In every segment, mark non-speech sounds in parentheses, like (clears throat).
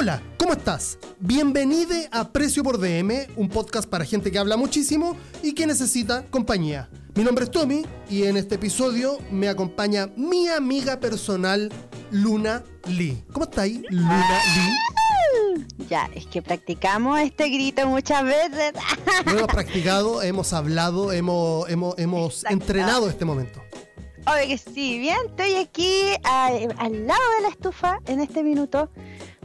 Hola, ¿cómo estás? Bienvenido a Precio por DM, un podcast para gente que habla muchísimo y que necesita compañía. Mi nombre es Tommy y en este episodio me acompaña mi amiga personal Luna Lee. ¿Cómo está ahí, Luna Lee? Ya, es que practicamos este grito muchas veces. (laughs) Lo hemos practicado, hemos hablado, hemos, hemos, hemos entrenado este momento. Oye, que sí, bien, estoy aquí al, al lado de la estufa en este minuto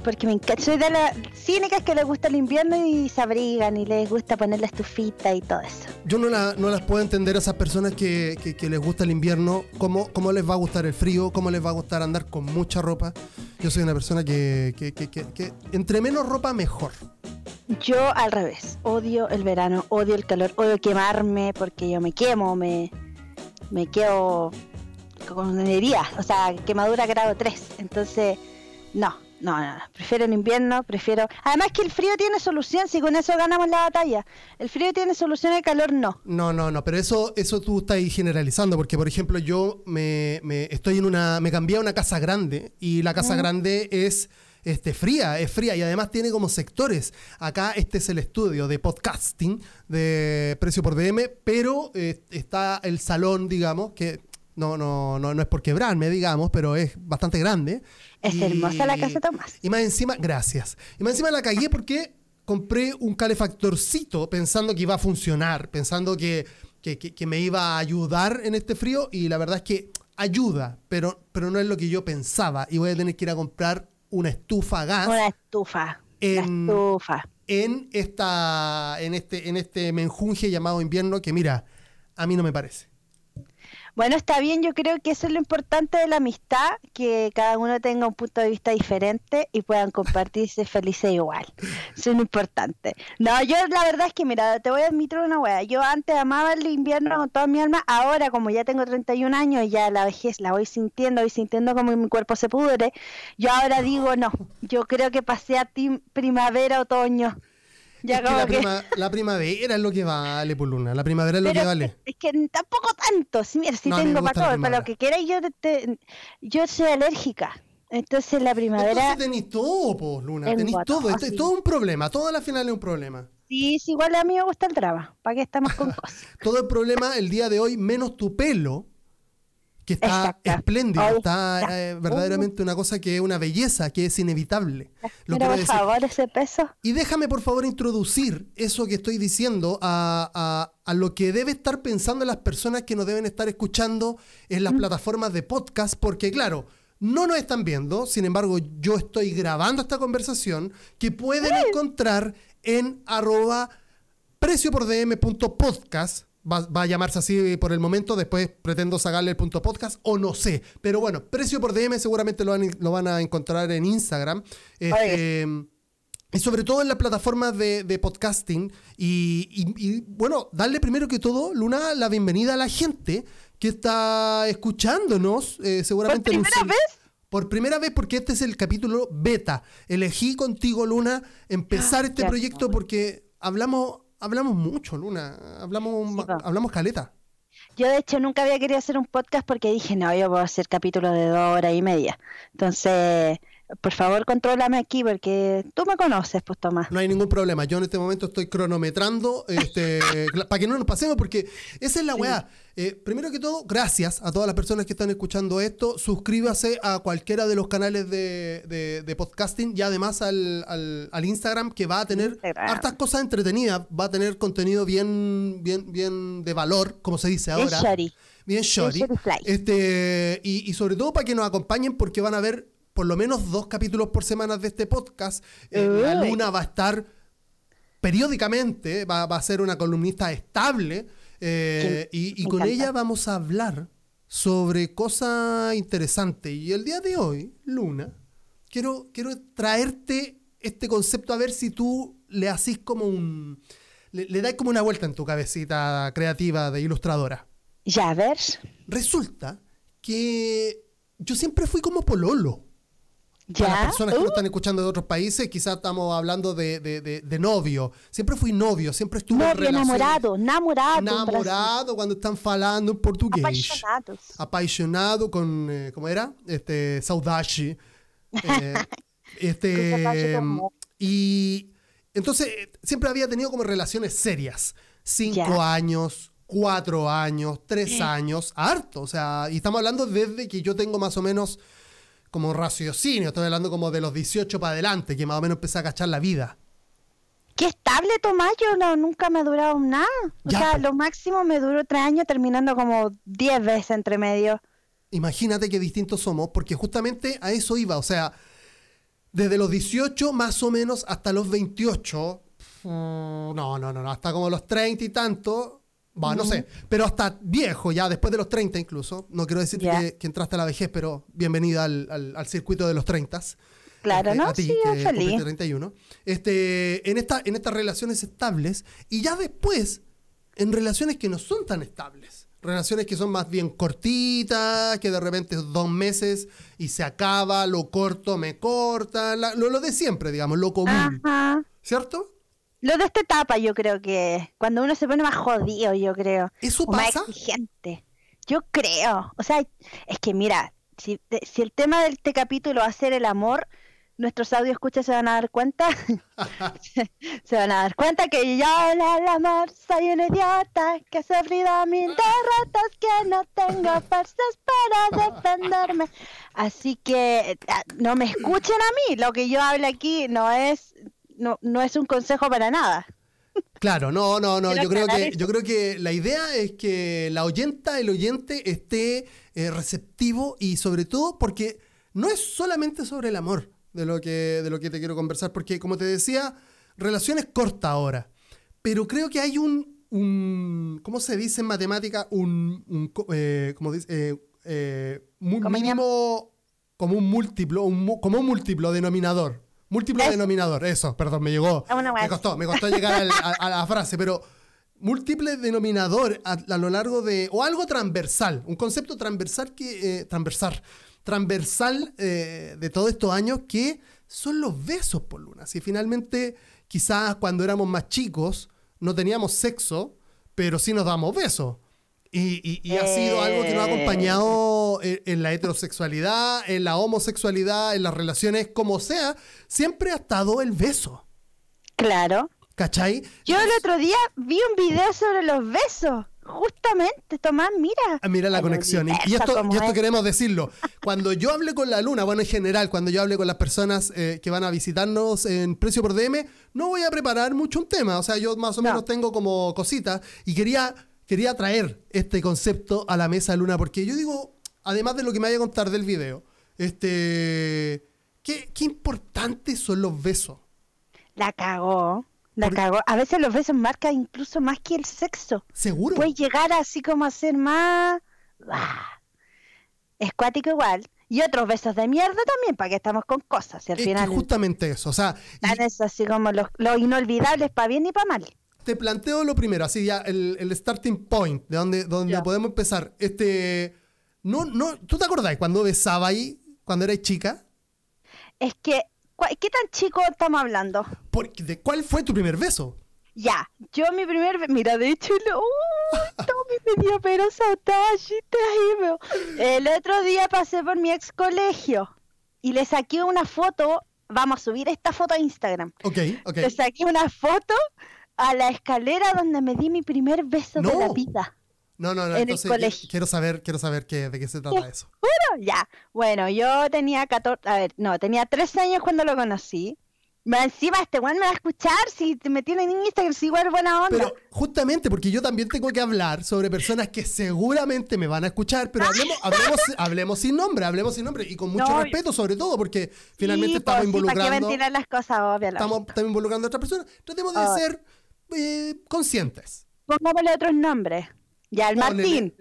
porque me encanta. Soy de las cínicas que les gusta el invierno y se abrigan y les gusta poner la estufita y todo eso. Yo no, no las puedo entender a esas personas que, que, les gusta el invierno, cómo, cómo les va a gustar el frío, cómo les va a gustar andar con mucha ropa. Yo soy una persona que, que entre menos ropa mejor. Yo al revés, odio el verano, odio el calor, odio quemarme porque yo me quemo, me, me quedo con energía, o sea, quemadura grado 3. Entonces, no, no, no, prefiero el invierno, prefiero... Además que el frío tiene solución, si con eso ganamos la batalla. El frío tiene solución, el calor no. No, no, no, pero eso, eso tú estás generalizando, porque por ejemplo yo me, me estoy en una... me cambié a una casa grande y la casa grande es... Este, fría, es fría y además tiene como sectores. Acá este es el estudio de podcasting de precio por DM, pero eh, está el salón, digamos, que no, no, no, no es por quebrarme, digamos, pero es bastante grande. Es hermosa la casa Tomás. Y más encima, gracias. Y más encima la cagué porque compré un calefactorcito pensando que iba a funcionar, pensando que, me iba a ayudar en este frío y la verdad es que ayuda, pero, pero no es lo que yo pensaba y voy a tener que ir a comprar una estufa a gas. Una estufa. En, estufa. En, esta, en, este, en este menjunje llamado invierno que mira, a mí no me parece. Bueno, está bien, yo creo que eso es lo importante de la amistad, que cada uno tenga un punto de vista diferente y puedan compartirse felices igual. Eso es lo importante. No, yo la verdad es que, mira, te voy a admitir una wea. Yo antes amaba el invierno con toda mi alma, ahora como ya tengo 31 años, ya la vejez la voy sintiendo, voy sintiendo como mi cuerpo se pudre, yo ahora digo, no, yo creo que pasé a primavera, otoño la, primavera es lo que vale, por pues, Luna. La primavera es lo que vale. Es que tampoco tanto. Si, mira, si tengo para todo, para lo que queráis, yo, yo soy alérgica. Entonces la primavera. Entonces tenéis todo, pues, Luna. Tenéis todo. Esto es todo un problema. Todo al final es un problema. Sí, sí, igual a mí me gusta el drama. ¿Para qué estamos con (laughs) cosas? todo el problema el día de hoy, menos tu pelo que está espléndido, está eh, verdaderamente una cosa que es una belleza, que es inevitable. Lo por favor, ese peso. Y déjame por favor introducir eso que estoy diciendo a, lo que debe estar pensando las personas que nos deben estar escuchando en las mm. plataformas de podcast, porque claro, no nos están viendo, sin embargo yo estoy grabando esta conversación que pueden encontrar en arroba preciopordm.podcast Va, a llamarse así por el momento, después pretendo sacarle el punto podcast o no sé. Pero bueno, precio por DM seguramente lo van, lo van a encontrar en Instagram. Este, y sobre todo en las plataformas de, podcasting. Y, bueno, darle primero que todo, Luna, la bienvenida a la gente que está escuchándonos. Eh, seguramente ¿Por primera vez? Por primera vez, porque este es el capítulo beta. Elegí contigo, Luna, empezar ah, este proyecto porque hablamos hablamos mucho, Luna. Hablamos, hablamos caleta. Yo de hecho nunca había querido hacer un podcast porque dije, no, yo a hacer capítulos de dos horas y media. Entonces, por favor, contrólame aquí porque tú me conoces, pues Tomás. No hay ningún problema. Yo en este momento estoy cronometrando este, (laughs) para que no nos pasemos porque esa es la weá. Eh, primero que todo, gracias a todas las personas que están escuchando esto. Suscríbase a cualquiera de los canales de, podcasting y además al, Instagram que va a tener hartas cosas entretenidas. Va a tener contenido bien, bien, bien de valor, como se dice ahora. Bien shorty. Este, y, y sobre todo para que nos acompañen porque van a ver por lo menos dos capítulos por semana de este podcast. Eh, la Luna va a estar periódicamente, va, a ser una columnista estable eh, y, con ella vamos a hablar sobre cosas interesantes. Y el día de hoy, Luna, quiero, quiero traerte este concepto a ver si tú le haces como un... Le, le das como una vuelta en tu cabecita creativa de ilustradora. Ya, a ver. Resulta que yo siempre fui como pololo. Para las personas que uh. están escuchando de otros países, quizás estamos hablando de, de, novio. Siempre fui novio, siempre estuve novio, enamorado, enamorado. Enamorado cuando están falando en portugués. Apaixonados. Apaixonado con, eh, ¿cómo era? Este, saudade. (laughs) Eh, Este, y entonces siempre había tenido como relaciones serias. Cinco años, cuatro años, tres años, harto. O sea, y estamos hablando desde que yo tengo más o menos como raciocinio, estoy hablando como de los 18 para adelante, que más o menos empecé a cachar la vida. Qué estable, Tomás, yo no, nunca me ha durado nada. O sea, lo máximo me duró tres años terminando como diez veces entre medio. Imagínate qué distintos somos, porque justamente a eso iba. O sea, desde los 18 más o menos hasta los 28, mm, no, no, no, no, hasta como los 30 y tanto, bueno, no sé, pero hasta viejo, ya después de los 30 incluso. No quiero decir que, entraste a la vejez, pero bienvenida al, circuito de los 30. Claro, este, ¿no? A ti, sí, que feliz. 31. Este, en, esta, en estas relaciones estables y ya después en relaciones que no son tan estables. Relaciones que son más bien cortitas, que de repente dos meses y se acaba, lo corto, me corta, lo, de siempre, digamos, lo común. ¿Cierto? Lo de esta etapa yo creo que cuando uno se pone más jodido, yo creo. ¿Eso pasa? Más exigente. Yo creo. O sea, es que mira, si, si el tema de este capítulo va a ser el amor, nuestros audio escuchas se van a dar cuenta, (laughs) (laughs) se van a dar cuenta que yo al amor soy un idiota, que he sufrido mil derrotas, que no tengo (laughs) fuerzas para defenderme. Así que ah, no me escuchen a mí, lo que yo hablo aquí no es, no, no es un consejo para nada. Claro, no, no, no. Yo creo, que, yo creo que la idea es que la oyenta, el oyente esté eh, receptivo y sobre todo porque no es solamente sobre el amor de lo que, de lo que te quiero conversar, porque como te decía, relaciones corta ahora, pero creo que hay un, un ¿cómo se dice en matemática? Un, un eh, dice, eh, eh mínimo, como un múltiplo, un, como un múltiplo denominador. Múltiplo denominador, eso, perdón, me llegó. Me costó, me costó llegar a, la frase, pero múltiple denominador a, lo largo de, o algo transversal, un concepto transversal que, eh, transversal, transversal eh, de todos estos años que son los besos por luna. Si finalmente quizás cuando éramos más chicos no teníamos sexo, pero sí nos damos besos. Y, ha sido algo que nos ha acompañado en, en, la heterosexualidad, en la homosexualidad, en las relaciones, como sea, siempre ha estado el beso. Claro. ¿Cachai? Yo el otro día vi un video sobre los besos. Justamente, Tomás, mira. Ah, mira la conexión. Y, esto, queremos decirlo. Cuando yo hable con la luna, bueno, en general, cuando yo hable con las personas eh, que van a visitarnos en Precio por DM, no voy a preparar mucho un tema. O sea, yo más o menos tengo como cositas. Y quería, quería traer este concepto a la mesa, Luna, porque yo digo, además de lo que me vaya a contar del video, este. ¿Qué, qué importantes son los besos? La cagó. La cagó. A veces los besos marcan incluso más que el sexo. Seguro. Puede llegar así como a ser más. Escuático igual. Y otros besos de mierda también, para que estamos con cosas. Y al final. justamente eso. O sea. es así como los, inolvidables para bien y para mal. Te planteo lo primero, así ya, el, starting point, de donde, donde podemos empezar. Este. No, no, ¿Tú te acordás cuando besaba ahí, cuando eras chica? Es que ¿Qué tan chico estamos hablando? ¿De cuál fue tu primer beso? Ya, yo mi primer beso, mira, de hecho, uh, (laughs) Tommy me dio pero El otro día pasé por mi ex colegio y le saqué una foto, vamos a subir esta foto a Instagram. Ok, ok. Le saqué una foto a la escalera donde me di mi primer beso de la vida. No, no, no, entonces quiero saber, quiero saber qué, de qué se trata eso. Ya, bueno, yo tenía 14, a ver, no, tenía 13 años cuando lo conocí. Encima este weón me va a escuchar si me tienen en Instagram, si igual buena onda. Pero justamente porque yo también tengo que hablar sobre personas que seguramente me van a escuchar, pero hablemos, hablemos, hablemos sin nombre, hablemos sin nombre y con mucho respeto sobre todo porque finalmente estamos pues, involucrando. Sí, las cosas, obvio, estamos, estamos, involucrando a otras personas. Tratemos de ser eh, conscientes. Pongámosle otros nombres. Ya, el Martín.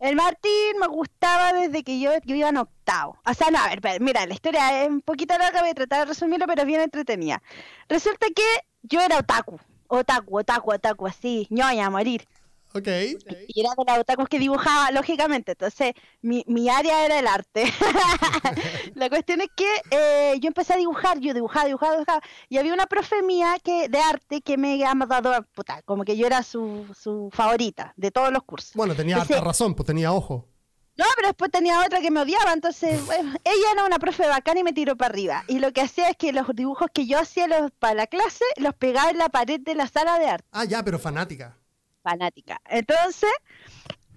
El Martín me gustaba desde que yo, iba en octavo. O sea, no, a ver, mira, la historia es un poquito larga, voy a tratar de resumirlo, pero es bien entretenida. Resulta que yo era otaku, otaku, otaku, otaku, así, ñoña a morir. Ok. Y era de los otakus que dibujaba, lógicamente. Entonces, mi, mi área era el arte. (laughs) la cuestión es que eh, yo empecé a dibujar, yo dibujaba, dibujaba, dibujaba. Y había una profe mía que, de arte que me ha dado, puta, como que yo era su, su favorita de todos los cursos. Bueno, tenía razón, pues tenía ojo. No, pero después tenía otra que me odiaba, entonces (laughs) bueno, ella era una profe bacana y me tiró para arriba. Y lo que hacía es que los dibujos que yo hacía los, para la clase los pegaba en la pared de la sala de arte. Ah, ya, pero fanática. Fanática. Entonces,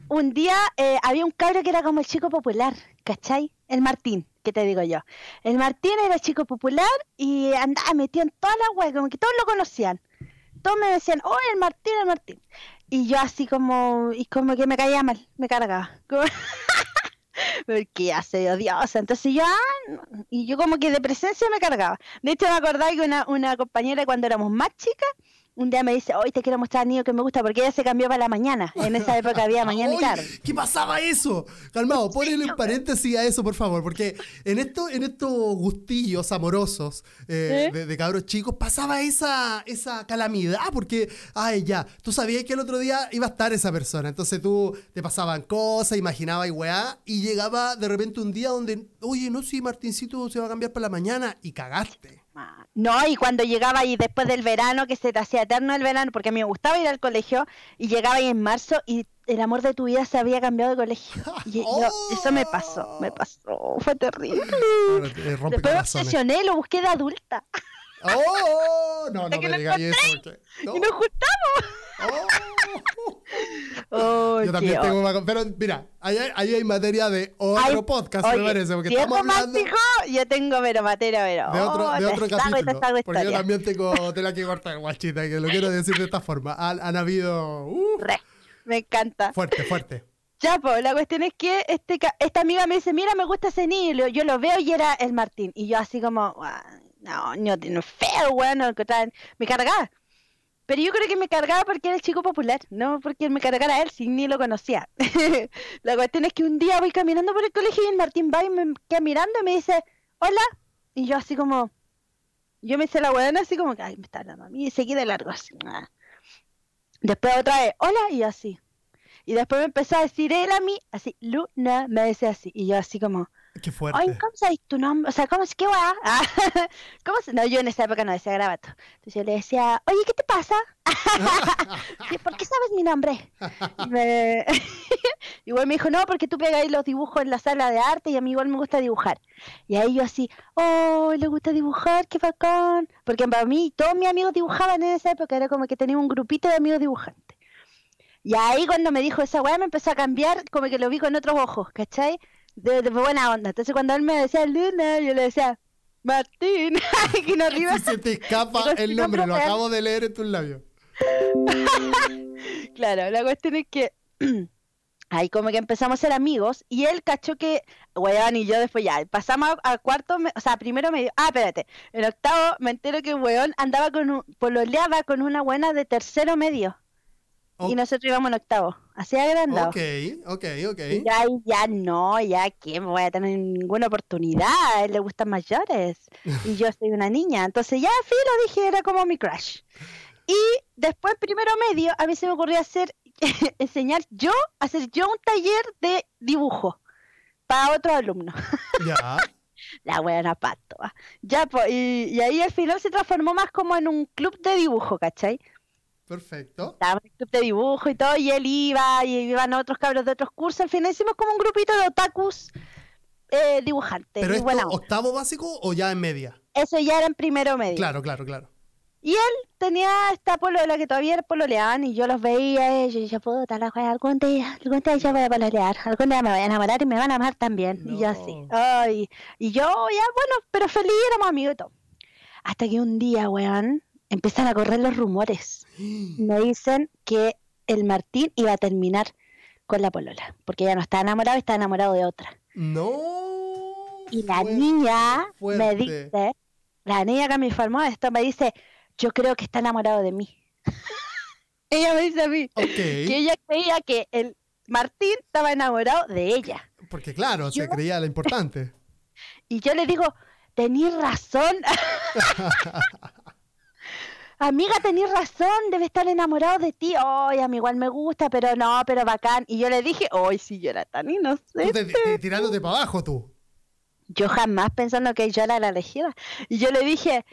un día eh, había un cabro que era como el chico popular, ¿cachai? El Martín, que te digo yo. El Martín era chico popular y andaba metido en toda la web, como que todos lo conocían. Todos me decían, oh, el Martín, el Martín. Y yo así como, y como que me caía mal, me cargaba. Como... (laughs) Porque soy odiosa. Entonces yo, ah, y yo como que de presencia me cargaba. De hecho me acordaba que una, una compañera cuando éramos más chicas, un día me dice, hoy te quiero mostrar al niño que me gusta porque ella se cambió para la mañana. En esa época había (laughs) mañana y tarde. ¿Qué pasaba eso? Calmado, ponle en paréntesis a eso, por favor, porque en, esto, en estos gustillos amorosos eh, ¿Eh? de, cabros chicos pasaba esa, esa calamidad, porque, ay, ya, tú sabías que el otro día iba a estar esa persona, entonces tú te pasaban cosas, imaginabas y weá, y llegaba de repente un día donde, oye, no, si Martincito se va a cambiar para la mañana, y cagaste. No, y cuando llegaba y después del verano, que se te hacía eterno el verano, porque a mí me gustaba ir al colegio, y llegaba ahí en marzo y el amor de tu vida se había cambiado de colegio. (laughs) Y eso me pasó, me pasó, fue terrible. Después me obsesioné, lo busqué de adulta. ¡Oh! No, no me digas eso. Y nos juntamos. Oh. Yo también tengo una... Pero mira, ahí hay, hay materia de otro podcast, me parece. Porque estamos hablando... yo tengo pero materia, pero... De otro, de oh, otro capítulo. porque yo también tengo tela que cortar, guachita, que lo quiero decir de esta forma. Han, han habido... me encanta. Fuerte, fuerte. Ya, pues, la cuestión es que este, esta amiga me dice, mira, me gusta ese niño. Yo lo veo y era el Martín. Y yo así como, no, no, no feo, bueno, me cargaba. Pero yo creo que me cargaba porque era el chico popular, no porque me cargara a él, si ni lo conocía. (laughs) la cuestión es que un día voy caminando por el colegio y el Martín va y me queda mirando y me dice, hola. Y yo así como, yo me hice la buena así como que, ay, me está hablando a mí y seguí de largo así. Después otra vez, hola, y así. Y después me empezó a decir él a mí, así, Luna, me decía así. Y yo así como, Qué fuerte. Ay, ¿cómo sabes tu nombre? O sea, ¿cómo es que va? ¿Cómo se... No, yo en esa época no decía grabato. Entonces yo le decía, oye, ¿qué te pasa? (laughs) ¿Por qué sabes mi nombre? me... (laughs) igual me dijo, no, porque tú pegáis los dibujos en la sala de arte y a mí igual me gusta dibujar. Y ahí yo así, oh, le gusta dibujar, qué bacán. Porque para mí todos mis amigos dibujaban en esa época, era como que tenía un grupito de amigos dibujantes. Y ahí cuando me dijo esa weá me empezó a cambiar, como que lo vi con otros ojos, ¿cachai? De, buena onda. Entonces cuando él me decía Luna, yo le decía Martín. (laughs) que no arriba. (laughs) se te escapa (laughs) el nombre, lo acabo de leer en tus labios. claro, la cuestión es que (clears throat) ahí como que empezamos a ser amigos y él cachó que, weón, y yo después ya, pasamos a, cuarto, o sea, primero medio, ah, espérate, en octavo me entero que weón andaba con un, pololeaba con una buena de tercero medio. Y nosotros íbamos en octavo, así agrandado. Ok, ok, ok. Y ya, ya no, ya que me voy a tener ninguna oportunidad, a él le gustan mayores. (laughs) y yo soy una niña. Entonces ya, sí, lo dije, era como mi crush. Y después, primero medio, a mí se me ocurrió hacer, (laughs) enseñar yo, hacer yo un taller de dibujo para otro alumno. (laughs) Ya. La buena pato. Ya, pues, y, y ahí al final se transformó más como en un club de dibujo, ¿cachai? Perfecto. Estaba en el club de dibujo y todo, y él iba, y iban otros cabros de otros cursos. Al final hicimos como un grupito de otakus eh, dibujantes. ¿Pero esto octavo básico o ya en media? Eso ya era en primero medio. Claro, claro, claro. Y él tenía esta polola que todavía era pololeaban y yo los veía y yo decía, puta la wea, algún día, algún día yo voy a pololear, algún día me voy a enamorar y me van a amar también. Y yo así, ay, y yo ya, bueno, pero feliz, éramos amigos y todo. Hasta que un día, weón, empiezan a correr los rumores. Me dicen que el Martín iba a terminar con la polola, porque ya no está enamorado, está enamorado de otra. No. Y la niña me dice, la niña que me informó esto me dice, yo creo que está enamorado de mí. (laughs) ella me dice a mí que ella creía que el Martín estaba enamorado de ella. Porque claro, se creía la importante. (laughs) y yo le digo, tenés razón. (laughs) amiga, tenés razón, debe estar enamorado de ti. Ay, a mí igual me gusta, pero no, pero bacán. Y yo le dije, ay, si yo era tan inocente. Tú tirándote para abajo, tú. Yo jamás pensando que yo era la elegida. Y yo le dije,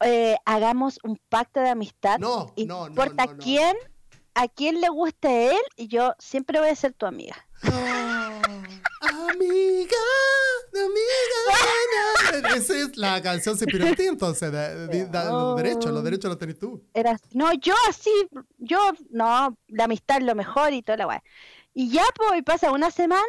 eh, hagamos un pacto de amistad. No, y no, no. importa quién, a quién le guste él, y yo siempre voy a ser tu amiga. Amiga, amiga, nena. (laughs) Esa es la canción se pirotea entonces, de, de, de, los derechos, los derechos los tenés tú. Era, no, yo así, yo, no, la amistad es lo mejor y toda la weá. Y ya, pues, pasa una semana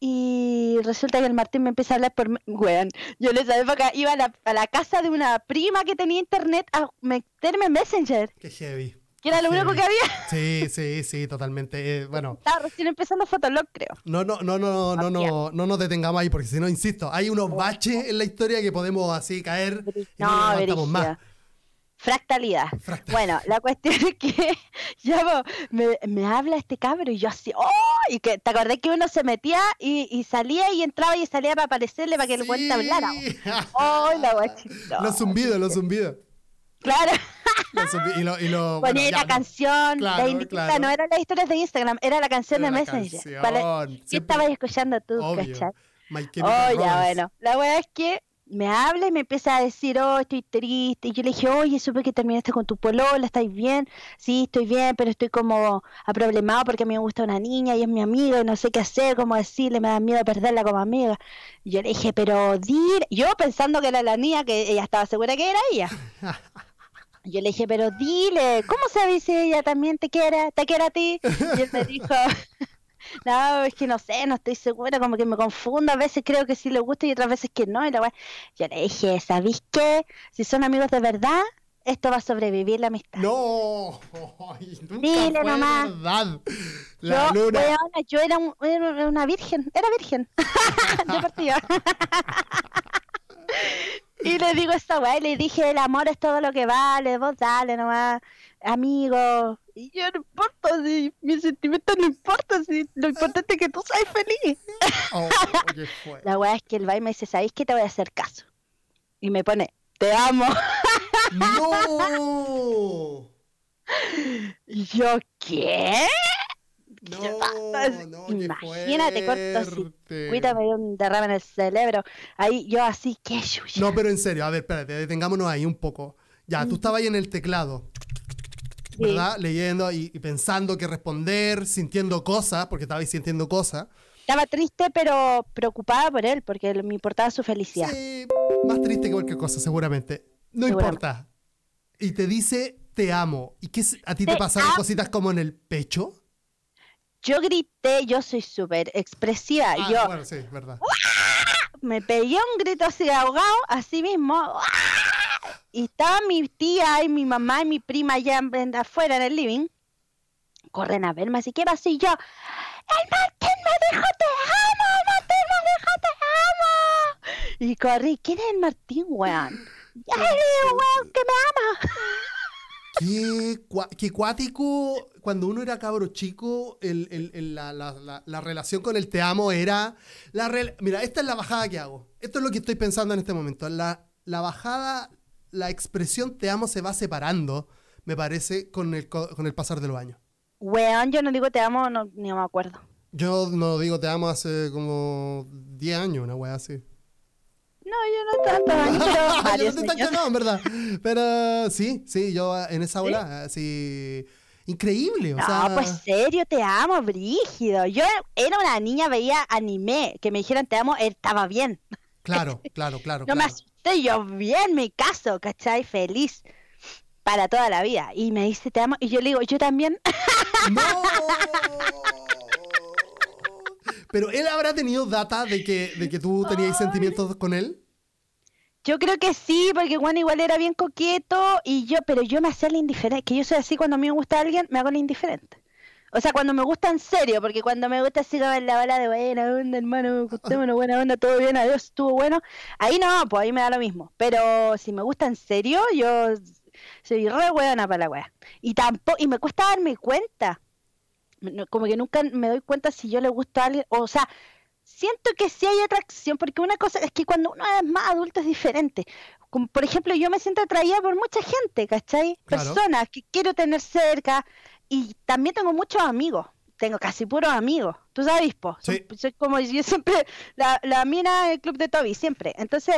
y resulta que el Martín me empieza a hablar por... Weón, yo en esa época iba a la, a la casa de una prima que tenía internet a meterme en Messenger. Qué heavy que era lo Sí. único que había. Sí, sí, sí, totalmente. Eh, bueno, Estaba recién empezando Fotolog, creo. no, no, no, no, no, no, no nos detengamos ahí, porque si no, insisto, hay unos baches en la historia que podemos así caer y no, nos levantamos más. Fractalidad. Fractal. Bueno, la cuestión es que (laughs) ya me, me habla este cabro y yo así, ¡oh! Y que te acordé que uno se metía y, y salía y entraba y salía para aparecerle para que el cuenta hablara. ¡Oh, la guachita! Los zumbidos, los zumbidos. Claro. (laughs) Y lo, y lo, bueno, ya, la no. canción, Claro, la claro. no eran las historias de Instagram, era la canción Era de la Messenger. canción, Para- ¿Qué estabas escuchando tú, Obvio. cachai? Oh, ya, bueno. La weá es que me habla y me empieza a decir, oh, estoy triste. Y yo le dije, oye, supe que terminaste con tu polola, ¿estáis bien? Sí, estoy bien, pero estoy como aproblemado porque a mí me gusta una niña y es mi amiga y no sé qué hacer, cómo decirle, me da miedo perderla como amiga. Y yo le dije, pero dile, yo pensando que era la niña, que ella estaba segura que era ella. (laughs) Yo le dije, pero dile, ¿cómo sabes si ella también te quiere, te quiere a ti? Y él me (laughs) dijo, (laughs) no, es que no sé, no estoy segura, como que me confundo, a veces creo que sí le gusta y otras veces que no. Y la Yo le dije, ¿sabéis qué? Si son amigos de verdad, esto va a sobrevivir la amistad. No, (laughs) ay, nunca Dile fue nomás. verdad. La yo, luna. weona, yo era, un- era una virgen, era virgen de partida. Y le digo esta weá, y le dije, el amor es todo lo que vale, vos dale nomás, amigo. Y yo no importa, si mis sentimientos no importan, si lo importante es que tú seas feliz. Oh, (laughs) fue. La weá es que el va y me dice, ¿sabéis que te voy a hacer caso? Y me pone, te amo. No. (laughs) Y yo, ¿qué? No, Imagínate, cortocircuito, me dio un derrame en el cerebro. Ahí yo así, qué chucha. No, pero en serio, a ver, espérate, detengámonos ahí un poco. Ya, tú estabas ahí en el teclado, Sí. ¿verdad? Leyendo y, y pensando qué responder, sintiendo cosas, porque estabais sintiendo cosas. Estaba triste, pero preocupada por él, porque me importaba su felicidad. Sí, más triste que cualquier cosa, seguramente. No Seguramente. importa. Y te dice, te amo. ¿Y qué a ti te, Te pasaron cositas como en el pecho? Yo grité, yo soy súper expresiva. Ah, yo bueno, sí, verdad. (laughs) me pegué un grito así ahogado, así mismo. Y estaba mi tía y mi mamá y mi prima allá afuera en el living. Corren a verme, así que pasó y yo. ¡El Martín me dijo te amo! ¡El Martín me dijo te amo! Y corrí. ¿Quién es el Martín, weón? (laughs) ¡Ya el weón que me ama! Qué, cua- qué cuático, cuando uno era cabro chico, el- el- el- la, la- la- la relación con el te amo era... La Mira, esta es la bajada que hago. Esto es lo que estoy pensando en este momento. La, la bajada, la expresión te amo se va separando, me parece, con el, co- con el pasar de los años. Weón, yo no digo te amo, no, ni me acuerdo. Yo no digo te amo hace como 10 años, una wea así. No, yo no tanto pero (laughs) yo no no, en verdad. Pero sí, sí, yo en esa ola, así... Increíble, o No, sea... pues serio, te amo, brígido. Yo era una niña, veía anime, que me dijeran te amo, él estaba bien. Claro, (laughs) claro, claro. No me asusté, yo bien, me caso, ¿cachai? Feliz para toda la vida. Y me dice te amo, y yo le digo, yo también. ¡No! (laughs) Pero él habrá tenido data de que, de que tú tenías sentimientos con él. Yo creo que sí, porque Juan igual era bien coqueto, y yo, pero yo me hacía la indiferente, que yo soy así cuando a mí me gusta alguien, me hago la indiferente. O sea, cuando me gusta en serio, porque cuando me gusta así como en la bala de buena onda, hermano, gustémonos, buena onda, todo bien, adiós, estuvo bueno. Ahí no, pues ahí me da lo mismo. Pero si me gusta en serio, yo soy re buena para la wea. Y tampoco, y me cuesta darme cuenta. Como que nunca me doy cuenta si yo le gusto a alguien, o sea, siento que sí hay atracción, porque una cosa es que cuando uno es más adulto es diferente. Como, por ejemplo, yo me siento atraída por mucha gente, ¿cachai? Claro. Personas que quiero tener cerca y también tengo muchos amigos. Tengo casi puros amigos. Tú sabes, po. Soy como yo siempre, la, la mina del club de Toby, siempre. Entonces,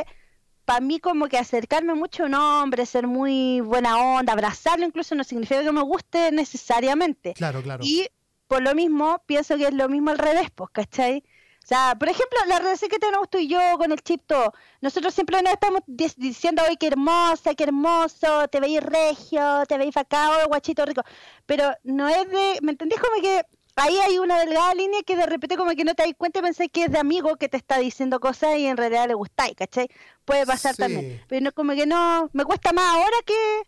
para mí como que acercarme mucho a un hombre, ser muy buena onda, abrazarlo incluso no significa que me guste necesariamente. Claro, claro. Y por lo mismo, pienso que es lo mismo al revés, pues, ¿cachai? O sea, por ejemplo, la relación que tenemos tú y yo con el chip todo, nosotros siempre nos estamos di- diciendo, hoy qué hermosa, qué hermoso, te veis regio, te veis facao, guachito rico. Pero no es de, ¿me entendés? Como que ahí hay una delgada línea que de repente como que no te das cuenta y pensás que es de amigo que te está diciendo cosas y en realidad le gustáis, ¿cachai? Puede pasar Sí. también. Pero no, como que no, me cuesta más ahora que...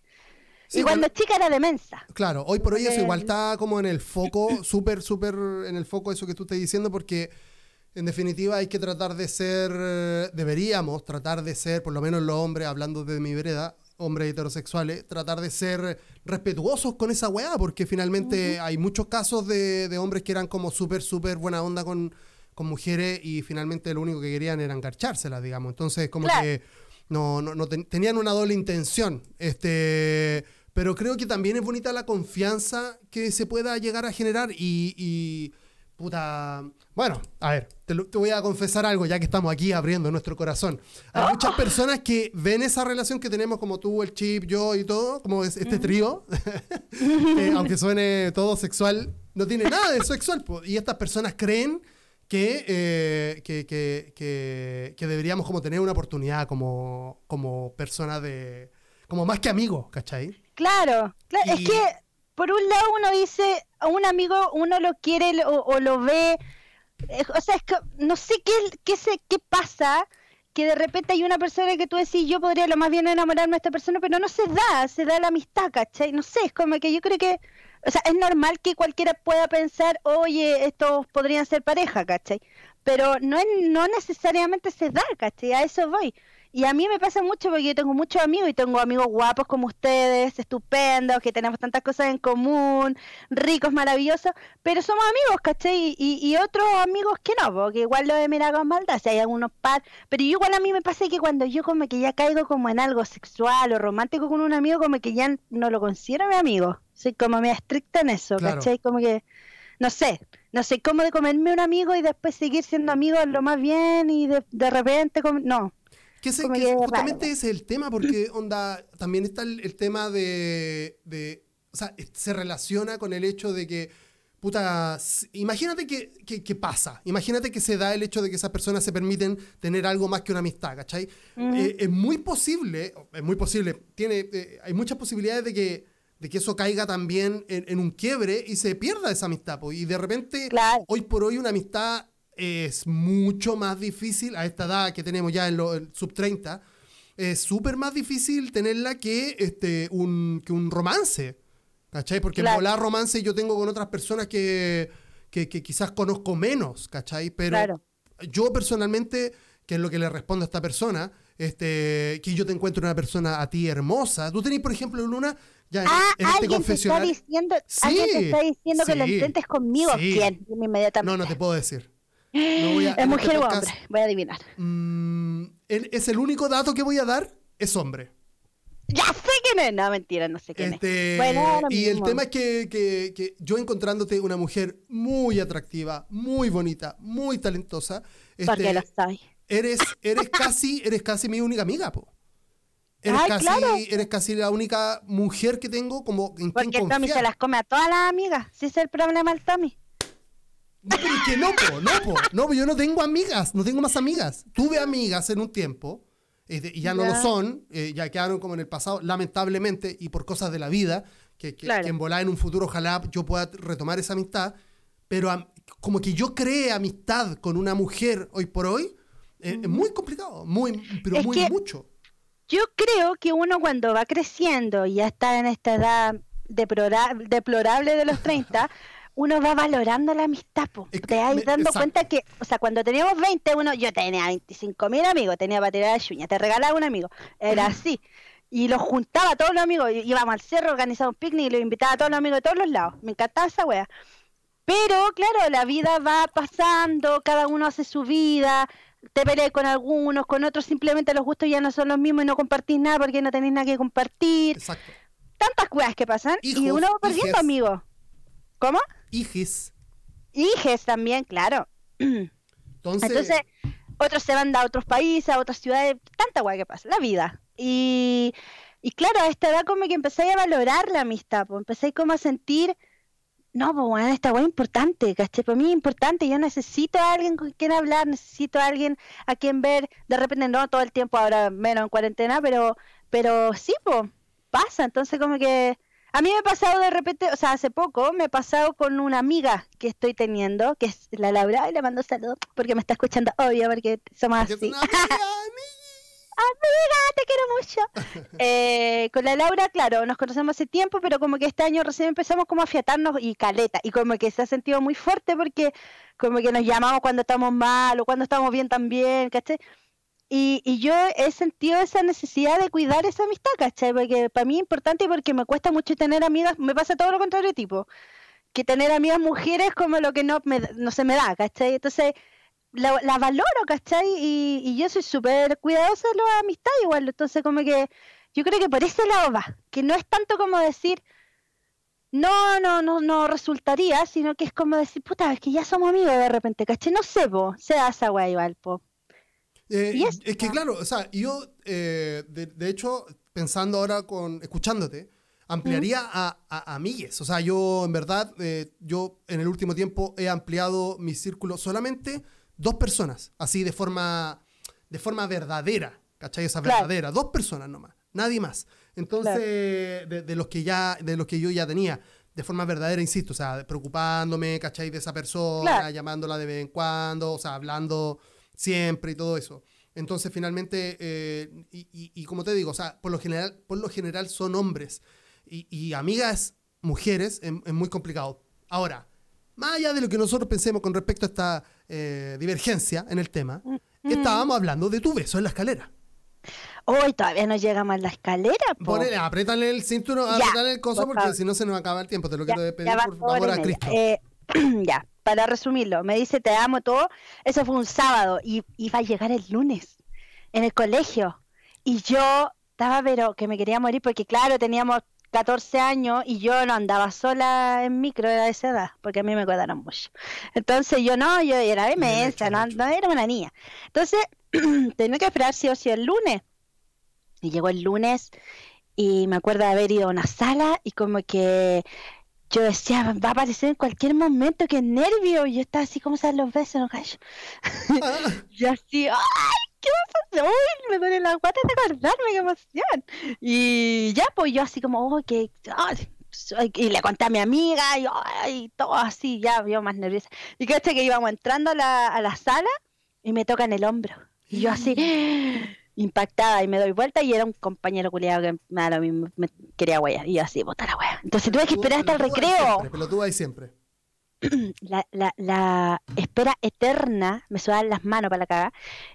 Sí, y cuando bueno, chica era demensa. Claro, hoy por hoy eso igual está como en el foco, súper, súper en el foco eso que tú estás diciendo, porque en definitiva hay que tratar de ser, eh, deberíamos tratar de ser, por lo menos los hombres, hablando de mi vereda, hombres heterosexuales, tratar de ser respetuosos con esa weá, porque finalmente hay muchos casos de, de hombres que eran como súper, súper buena onda con, con mujeres y finalmente lo único que querían era engarchárselas, digamos. Entonces, como Claro. que no, no, no ten- tenían una doble intención. Este, pero creo que también es bonita la confianza que se pueda llegar a generar y, y, puta, bueno, a ver, te, lo- te voy a confesar algo ya que estamos aquí abriendo nuestro corazón. Hay muchas personas que ven esa relación que tenemos como tú, el chip, yo y todo, como es este trío, (laughs) eh, aunque suene todo sexual, no tiene nada de sexual. Y estas personas creen que, eh, que, que- que- deberíamos como tener una oportunidad como, como personas de... como más que amigos, ¿cachai? Claro, claro, Y- es que por un lado uno dice, a un amigo uno lo quiere o, o lo ve, eh, o sea, es que no sé qué, qué, se, qué pasa, que de repente hay una persona que tú decís, yo podría lo más bien enamorarme de esta persona, pero no se da, se da la amistad, ¿cachai? No sé, es como que yo creo que, o sea, es normal que cualquiera pueda pensar, oye, estos podrían ser pareja, ¿cachai? Pero no, es, no necesariamente se da, ¿cachai? A eso voy. Y a mí me pasa mucho porque yo tengo muchos amigos y tengo amigos guapos como ustedes, estupendos, que tenemos tantas cosas en común, ricos, maravillosos, pero somos amigos, ¿cachai? Y, y otros amigos que no, porque igual lo de mirar con maldad, si hay algunos par, pero igual a mí me pasa que cuando yo como que ya caigo como en algo sexual o romántico con un amigo, como que ya no lo considero mi amigo, soy como me estricta en eso, Claro. ¿cachai? Como que, no sé, no sé cómo de comerme un amigo y después seguir siendo amigos lo más bien y de, de repente, como, no. Que ese- que es justamente raro. ese es el tema, porque (clears throat) onda, también está el, el tema de, de- O sea, se relaciona con el hecho de que. Puta, imagínate que, que- que pasa. Imagínate que se da el hecho de que esas personas se permiten tener algo más que una amistad, ¿cachai? Ujú. Eh, es muy posible, es muy posible, tiene, eh, hay muchas posibilidades de que, de que eso caiga también en, en un quiebre y se pierda esa amistad. po. Y de repente, Claro. hoy por hoy, una amistad es mucho más difícil a esta edad que tenemos ya en los sub 30. Es súper más difícil tenerla que, este, un, que un romance. ¿Cachai? Porque Claro. volar romance yo tengo con otras personas que, que, que quizás conozco menos, ¿cachai? Pero Claro. yo personalmente, que es lo que le respondo a esta persona, este, que yo te encuentro una persona a ti hermosa. Tú tenés, por ejemplo, Luna, ya en, Ah, en este te está diciendo, Sí, alguien te está diciendo que lo intentes conmigo. sí. ¿Quién? Inmediatamente. No, no te puedo decir. No voy a- ¿Es mujer este o hombre? Voy a adivinar. mm, el- es el único dato que voy a dar, es hombre. Ya sé quién es. No, mentira, no sé quién Este, es. Bueno, y el tema es que, que- que yo encontrándote una mujer muy atractiva, muy bonita, muy talentosa, Porque este, lo soy. eres, eres casi, eres casi mi única amiga, po. Eres Ay, casi, claro. eres casi la única mujer que tengo como en quien Porque el Tommy se las come a todas las amigas. Si ese es el problema del Tommy. No, pero es que no, po, no, po. No, yo no tengo amigas, no tengo más amigas. Tuve amigas en un tiempo, este, y ya no Ya. lo son, eh, ya quedaron como en el pasado, lamentablemente, y por cosas de la vida, que, que, Claro. que en volar en un futuro ojalá yo pueda retomar esa amistad, pero como que yo cree amistad con una mujer hoy por hoy, eh, es muy complicado, muy, pero Es muy que- mucho. Yo creo que uno cuando va creciendo y ya está en esta edad deplora- deplorable de los 30, (laughs) uno va valorando la amistad. po. Es que Te vas dando exacto. cuenta que, o sea, cuando teníamos 20, uno, yo tenía 25 mil amigos, tenía para tirar la chuña, te regalaba un amigo. Era así. Y los juntaba a todos los amigos, íbamos al cerro, organizaba un picnic y los invitaba a todos los amigos de todos los lados. Me encantaba esa wea. Pero, claro, la vida va pasando, cada uno hace su vida, te peleas con algunos, con otros simplemente los gustos ya no son los mismos y no compartís nada porque no tenéis nada que compartir. Exacto. Tantas cosas que pasan y uno va perdiendo amigos. ¿Cómo? Hijis. Hijes también, claro. (clears throat) Entonces, Entonces, otros se van a otros países, a otras ciudades, tanta weá que pasa, la vida. Y, y claro, a esta edad como que empezáis a valorar la amistad, pues empezáis como a sentir no, pues bueno, esta weá es importante, ¿cachai? Para mí es importante, yo necesito a alguien con quien hablar, necesito a alguien a quien ver, de repente no todo el tiempo, ahora menos en cuarentena, pero, pero sí, pues, pasa, entonces como que... A mí me ha pasado de repente, o sea, hace poco me ha pasado con una amiga que estoy teniendo, que es la Laura, y le mando saludos porque me está escuchando, obvio, porque somos así. amiga, (laughs) amiga, te quiero mucho. (laughs) Eh, con la Laura, claro, nos conocemos hace tiempo, pero como que este año recién empezamos como a fiatarnos y caleta, y como que se ha sentido muy fuerte porque como que nos llamamos cuando estamos mal o cuando estamos bien también, ¿cachai? Y, y yo he sentido esa necesidad de cuidar esa amistad, ¿cachai? Porque para mí es importante y porque me cuesta mucho tener amigas, me pasa todo lo contrario tipo, que tener amigas mujeres como lo que no, se me da, ¿cachai? Entonces la, valoro, ¿cachai? Y, y yo soy súper cuidadosa de la amistad igual, entonces como que yo creo que por ese lado va, que no es tanto como decir, no, no, no, no resultaría, sino que es como decir, puta, es que ya somos amigos de repente, ¿cachai? No sé, se da esa weá igual, po. Eh, Y es que claro, o sea, yo, eh, de, de hecho, pensando ahora con, escuchándote, ampliaría a, a amigues. O sea, yo en verdad, eh, yo en el último tiempo he ampliado mi círculo solamente dos personas, así de forma, de forma verdadera, ¿cachai? Esa Claro. verdadera, dos personas nomás, nadie más. Entonces, de, de los que ya, de los que yo ya tenía, de forma verdadera, insisto, o sea, preocupándome, ¿cachai? De esa persona, Claro. llamándola de vez en cuando, o sea, hablando siempre y todo eso. Entonces, finalmente, eh, y, y- y como te digo, o sea, por lo general, por lo general son hombres. Y, y amigas mujeres es, es muy complicado. Ahora, más allá de lo que nosotros pensemos con respecto a esta eh, divergencia en el tema, estábamos hablando de tu beso en la escalera. Hoy todavía no llegamos a la escalera, po. Ponele, apriétale el cinturón, apriétale el coso, por porque si no se nos acaba el tiempo. Te lo Ya, quiero pedir, por favor, a. Cristo. Eh, (clears throat) ya, para resumirlo, me dice te amo todo. Eso fue un sábado y iba a llegar el lunes en el colegio. Y yo estaba, pero que me quería morir porque, claro, teníamos 14 años y yo no andaba sola en micro, era de esa edad, porque a mí me cuidaron mucho. Entonces yo no, yo era inmensa, no, hecho. no era una niña. Entonces (clears throat) tenía que esperar sí o sí el lunes. Y llegó el lunes y me acuerdo de haber ido a una sala y como que yo decía, va a aparecer en cualquier momento, qué nervio. Y yo estaba así, como se los besos, no callo. Ah, (laughs) Y así, ¡ay! ¿Qué me pasó? ¡Uy! Me duele la guata de acordarme, qué emoción. Y ya, pues yo así como, ¡oh, que Y le conté a mi amiga, y ¡ay! Todo así, ya, yo más nerviosa. Y que que íbamos entrando a la, a la sala y me tocan el hombro. Y yo así, impactada, y me doy vuelta y era un compañero culiado que me, quería huear. Y yo así, bota la wea. Entonces tuve que esperar hasta el recreo. siempre, pelotuda ahí siempre. (clears throat) la, la, la espera eterna, me sudaban las manos para la caga,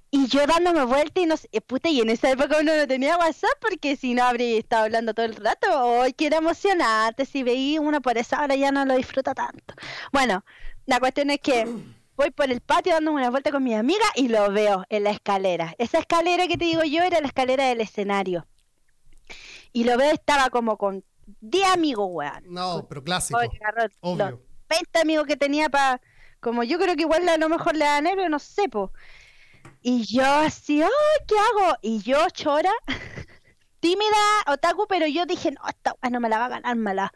y yo dándome vuelta y no sé, eh, puta, y en esa época uno no tenía WhatsApp porque si no habría estado hablando todo el rato, ¡ay, que era emocionante! Si veí uno por esa hora ya no lo disfruto tanto. Bueno, la cuestión es que (clears throat) voy por el patio dándome una vuelta con mi amiga y lo veo en la escalera. Esa escalera que te digo yo era la escalera del escenario. Y lo veo, estaba como con 10 amigos, weón. No, pero clásico. Agarró los Obvio. 20 amigos que tenía para. Como yo creo que igual a lo mejor le da nervio, no sé, po. Y yo así, ¡ay, qué hago! Y yo, chora, (laughs) tímida, otaku, pero yo dije, no, esta no me la va a ganar mala.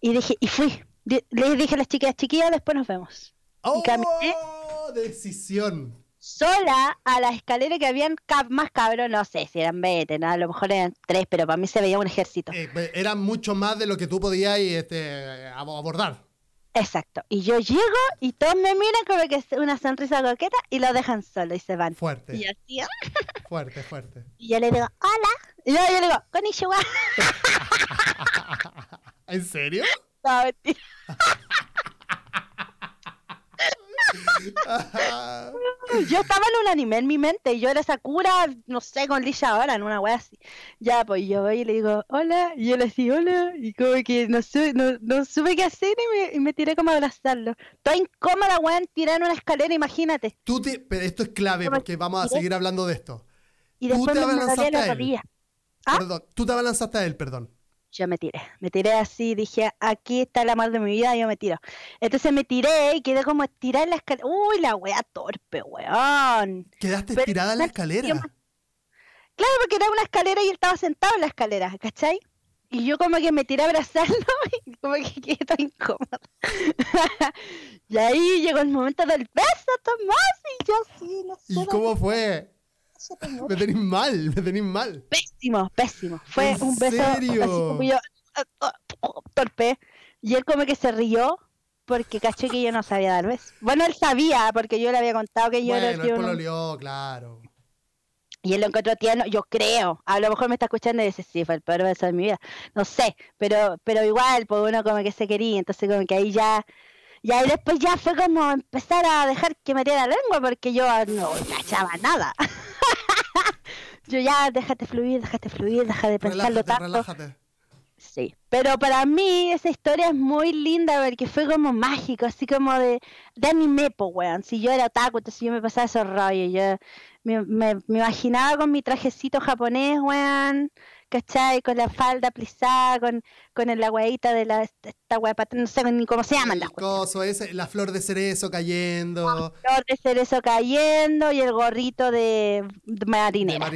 Y dije, y fui. Le dije a las chiquillas, chiquillas, después nos vemos. ¡Oh! caminé. Decisión. Sola a la escalera que habían cab- más cabros, no sé si eran 20, ¿no? a lo mejor eran tres, pero para mí se veía un ejército. Eh, pe- era mucho más de lo que tú podías este, ab- abordar. Exacto. Y yo llego y todos me miran como que es una sonrisa coqueta y lo dejan solo y se van. Fuerte, Y así, ¡ah! (laughs) fuerte, fuerte. y yo le digo, hola. Y yo, yo le digo, konnichiwa. (laughs) ¿En serio? (laughs) No, mentira. Yo estaba en un anime en mi mente y yo era Sakura, no sé, con Lisha ahora, en una wea así. Ya, pues yo voy y le digo, hola, y yo le digo, hola, y como que no, su- no, no supe qué hacer y me, y me tiré como a abrazarlo. Toda incómoda, weón, tirada en una escalera, imagínate. Tú te, pero esto es clave porque vamos a seguir hablando de esto. Y Tú después te me, abalanzaste la a él. ¿Ah? Perdón, tú te abalanzaste a él, perdón. Yo me tiré, me tiré así, dije, aquí está el amor de mi vida, yo me tiro. Entonces me tiré y quedé como estirada en la escalera. Uy, la wea torpe, weón. Quedaste Pero- estirada en la yo- escalera. Claro, porque era una escalera y él estaba sentado en la escalera, ¿cachai? Y yo como que me tiré a abrazarlo (laughs) y como que quedé tan incómoda. (laughs) y ahí llegó el momento del beso, Tomás, y yo sí, no sé. ¿Y cómo fue? Me tenéis mal, me tenéis mal. Pésimo, pésimo. Fue ¿En un beso serio? así como yo, torpe. Y él como que se rió porque caché que yo no sabía dar besos. Bueno, él sabía porque yo le había contado que yo era el Bueno, que el uno- pololeó, claro. Y él lo encontró tierno, yo creo. A lo mejor me está escuchando y dice, sí, fue el peor beso de mi vida. No sé, pero pero igual, pues uno como que se quería, entonces como que ahí ya... Y ahí después ya fue como empezar a dejar que me diera la lengua porque yo no cachaba nada. Yo ya, déjate fluir, déjate fluir, deja de pensarlo Relájate, tanto. relájate. Sí, pero para mí esa historia es muy linda porque fue como mágico, así como de, de anime, po, weón. Si yo era otaku, entonces yo me pasaba esos rollos. Yo me, me, me imaginaba con mi trajecito japonés, weón, ¿cachai? Con la falda plisada, con, con el agüita de la, esta pat- no sé ni cómo se llaman las coso ese, la flor de cerezo cayendo. flor de cerezo cayendo y el gorrito de, de marinera.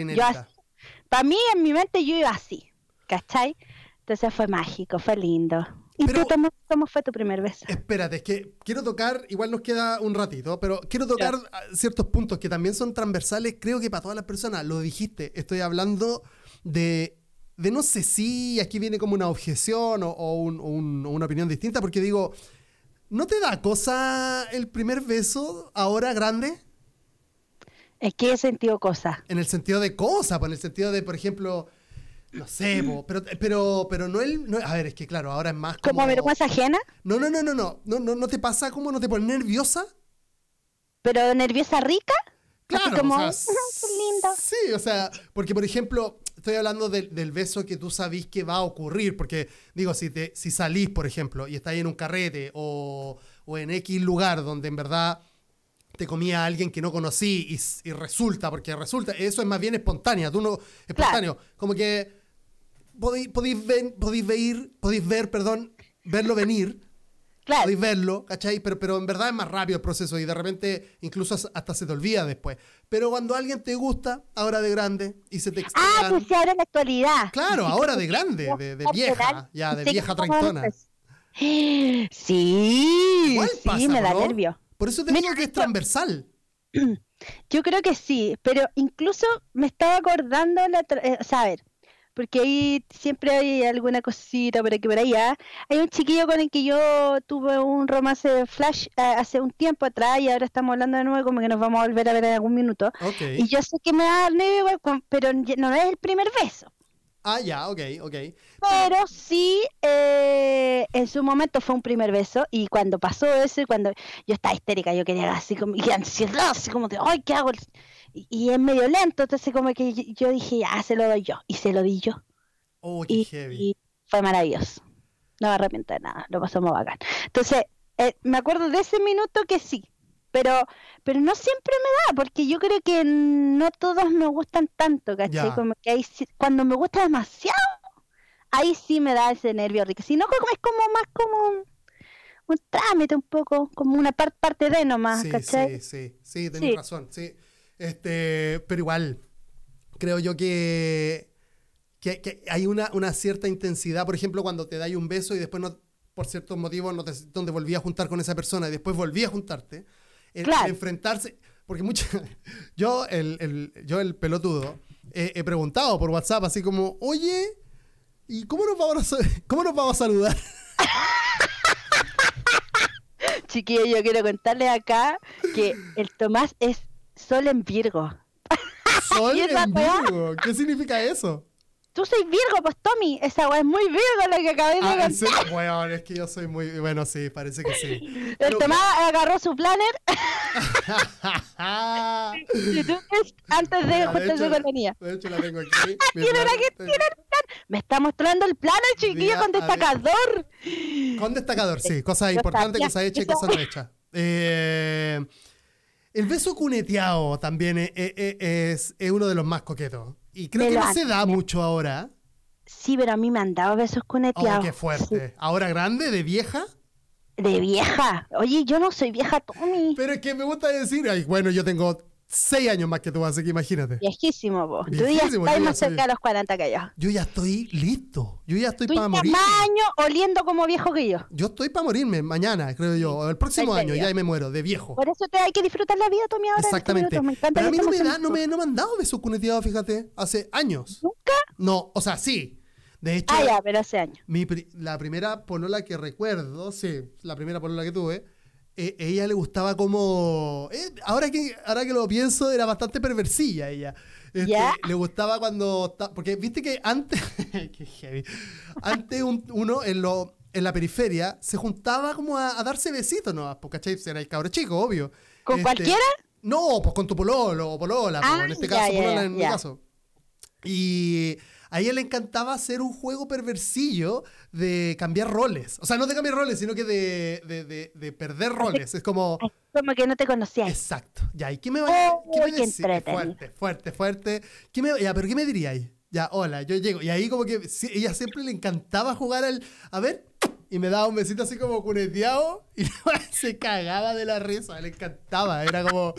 Para mí, en mi mente, yo iba así, ¿cachai? Entonces fue mágico, fue lindo. ¿Y Pero- tú, Tomo, cómo fue tu primer beso? Espérate, es que quiero tocar, igual nos queda un ratito, pero quiero tocar ah, ciertos puntos que también son transversales, creo que para todas las personas, lo dijiste, estoy hablando de, de no sé si aquí viene como una objeción o, o un- o un- o una opinión distinta, porque digo, ¿no te da cosa el primer beso ahora grande? Que he sentido cosas. En el sentido de cosa, pues en el sentido de, por ejemplo, no sé, pero, pero, pero no el... no- a ver, es que claro, ahora es más como... Como vergüenza ajena, No, no, no, no, no, no, no, no te pasa como no te pones nerviosa. pero nerviosa rica. Claro, como, o sea, lindo. Sí, o sea, porque por ejemplo, estoy hablando del, del beso que tú sabís que va a ocurrir, porque digo, si, te, si salís, por ejemplo, y estáis en un carrete o, o en X lugar donde en verdad te comía a alguien que no conocí y, y resulta, porque resulta, eso es más bien espontánea, tú no, espontáneo, como que podéis, podéis ver, podéis ver, podéis ver, perdón, verlo venir, Claro. podéis verlo, ¿cachai? Pero, pero en verdad es más rápido el proceso y de repente incluso as- hasta se te olvida después. Pero cuando alguien te gusta, ahora de grande, y se te Ah, extrañan... pues sí, ahora en la actualidad. Claro, ahora de grande, de, vieja, ya, de vieja treintona. (gasps) Sí, sí, me da ¿no? nervio. Por eso te digo que es transversal. (clears throat) Yo creo que sí, pero incluso me estaba acordando, la otra- eh, o sea, a ver, porque ahí siempre hay alguna cosita por aquí por allá. Hay un chiquillo con el que yo tuve un romance de flash eh, hace un tiempo atrás y ahora estamos hablando de nuevo, como que nos vamos a volver a ver en algún minuto. Y yo sé que me va a dar pero no es el primer beso. Ah, ya, ok, ok. Pero sí, eh, en su momento fue un primer beso y cuando pasó eso y cuando yo estaba histérica, yo quería así como, y ansiedad, así como de, ay, ¿qué hago? Y, y es medio lento, entonces como que yo, yo dije, ah, se lo doy yo, y se lo di yo. Oh, qué Y, heavy. y fue maravilloso. No me arrepiento de nada, lo pasamos bacán. Entonces, eh, me acuerdo de ese minuto que sí, pero pero no siempre me da, porque yo creo que no todos me gustan tanto, ¿cachai? Como que ahí cuando me gusta demasiado, ahí sí me da ese nervio rico. Si no, es como más como un, un trámite un poco, como una par- parte de nomás, Sí, ¿cachai? sí, sí, sí, tenés Sí. razón, sí. Este, pero igual, creo yo que, que, que hay una, una cierta intensidad, por ejemplo, cuando te dais un beso y después no, por ciertos motivos no te, te volví a juntar con esa persona y después volví a juntarte, el, el Claro. enfrentarse, porque mucha, (laughs) yo, el, el- yo el pelotudo, eh, he preguntado por WhatsApp así como, oye, ¿y cómo nos vamos a, (laughs) cómo nos vamos a saludar? (laughs) Chiquillo, yo quiero contarles acá que el Tomás es sol en Virgo. (laughs) Sol ¿Y esa en? Virgo. ¿Qué significa eso? Tú soy Virgo, pues Tommy, esa weá es muy Virgo la que acabé de Ah. Bueno, es que yo soy muy. Bueno, sí, parece que sí. (laughs) El Pero- Tomás agarró su planner (laughs) y tú ves antes de Mira, de hecho- niña. De hecho, la tengo aquí. Tiene plan- que tiene el plan. Me está mostrando el planner, chiquillo, Mira, con destacador. Con destacador, sí. Cosas importantes, cosas hechas y cosas no hechas. Eh, el beso cuneteado también es, es- es- es uno de los más coquetos. Y creo que no se da mucho ahora. Sí, pero a mí me han dado besos Oh, cuneteados. qué fuerte. Ahora grande, de vieja. De vieja. Oye, yo no soy vieja, Tommy. Pero es que me gusta decir, ay, bueno, yo tengo seis años más que tú, así que imagínate. Viejísimo, vos. Tú ya estás más cerca de los 40 que yo. Yo ya estoy listo. Yo ya estoy para morir. más años oliendo como viejo que yo. Yo estoy para morirme mañana, creo yo. o El próximo año ya me muero, de viejo. Por eso te hay que disfrutar la vida, Tommy, ahora. Exactamente. minutos. Me encanta Pero a mí no me, da, no, me, no me han dado besos cuneteados, fíjate, hace años. ¿Nunca? No, o sea, sí. De hecho, Ah, ya, pero hace años. mi la primera polola que recuerdo, sí, la primera polola que tuve, eh, ella le gustaba como... eh, ahora, que, ahora que lo pienso, era bastante perversilla ella. Este. Le gustaba cuando... Porque viste que antes... (laughs) qué heavy. Antes un- uno en, lo, en la periferia se juntaba como a, a darse besitos, ¿no? Porque, ¿cachai? Era el cabro chico, obvio. ¿Con Este, cualquiera? No, pues con tu pololo o polola, pues, Ah, en este ya, caso polola en mi caso. Y a ella le encantaba hacer un juego perversillo de cambiar roles. O sea, no de cambiar roles, sino que de, de, de- de perder roles. Es como... Como que no te conocías. Exacto. Ya, ¿y qué me Oh, qué me qué decís? entretenido. Fuerte, fuerte, fuerte. ¿Qué me, ya, pero ¿qué me diríais? Ya, hola, yo llego. Y ahí como que sí, ella siempre le encantaba jugar al... A ver, y me daba un besito así como cuneteado y (laughs) se cagaba de la risa, le encantaba. Era como...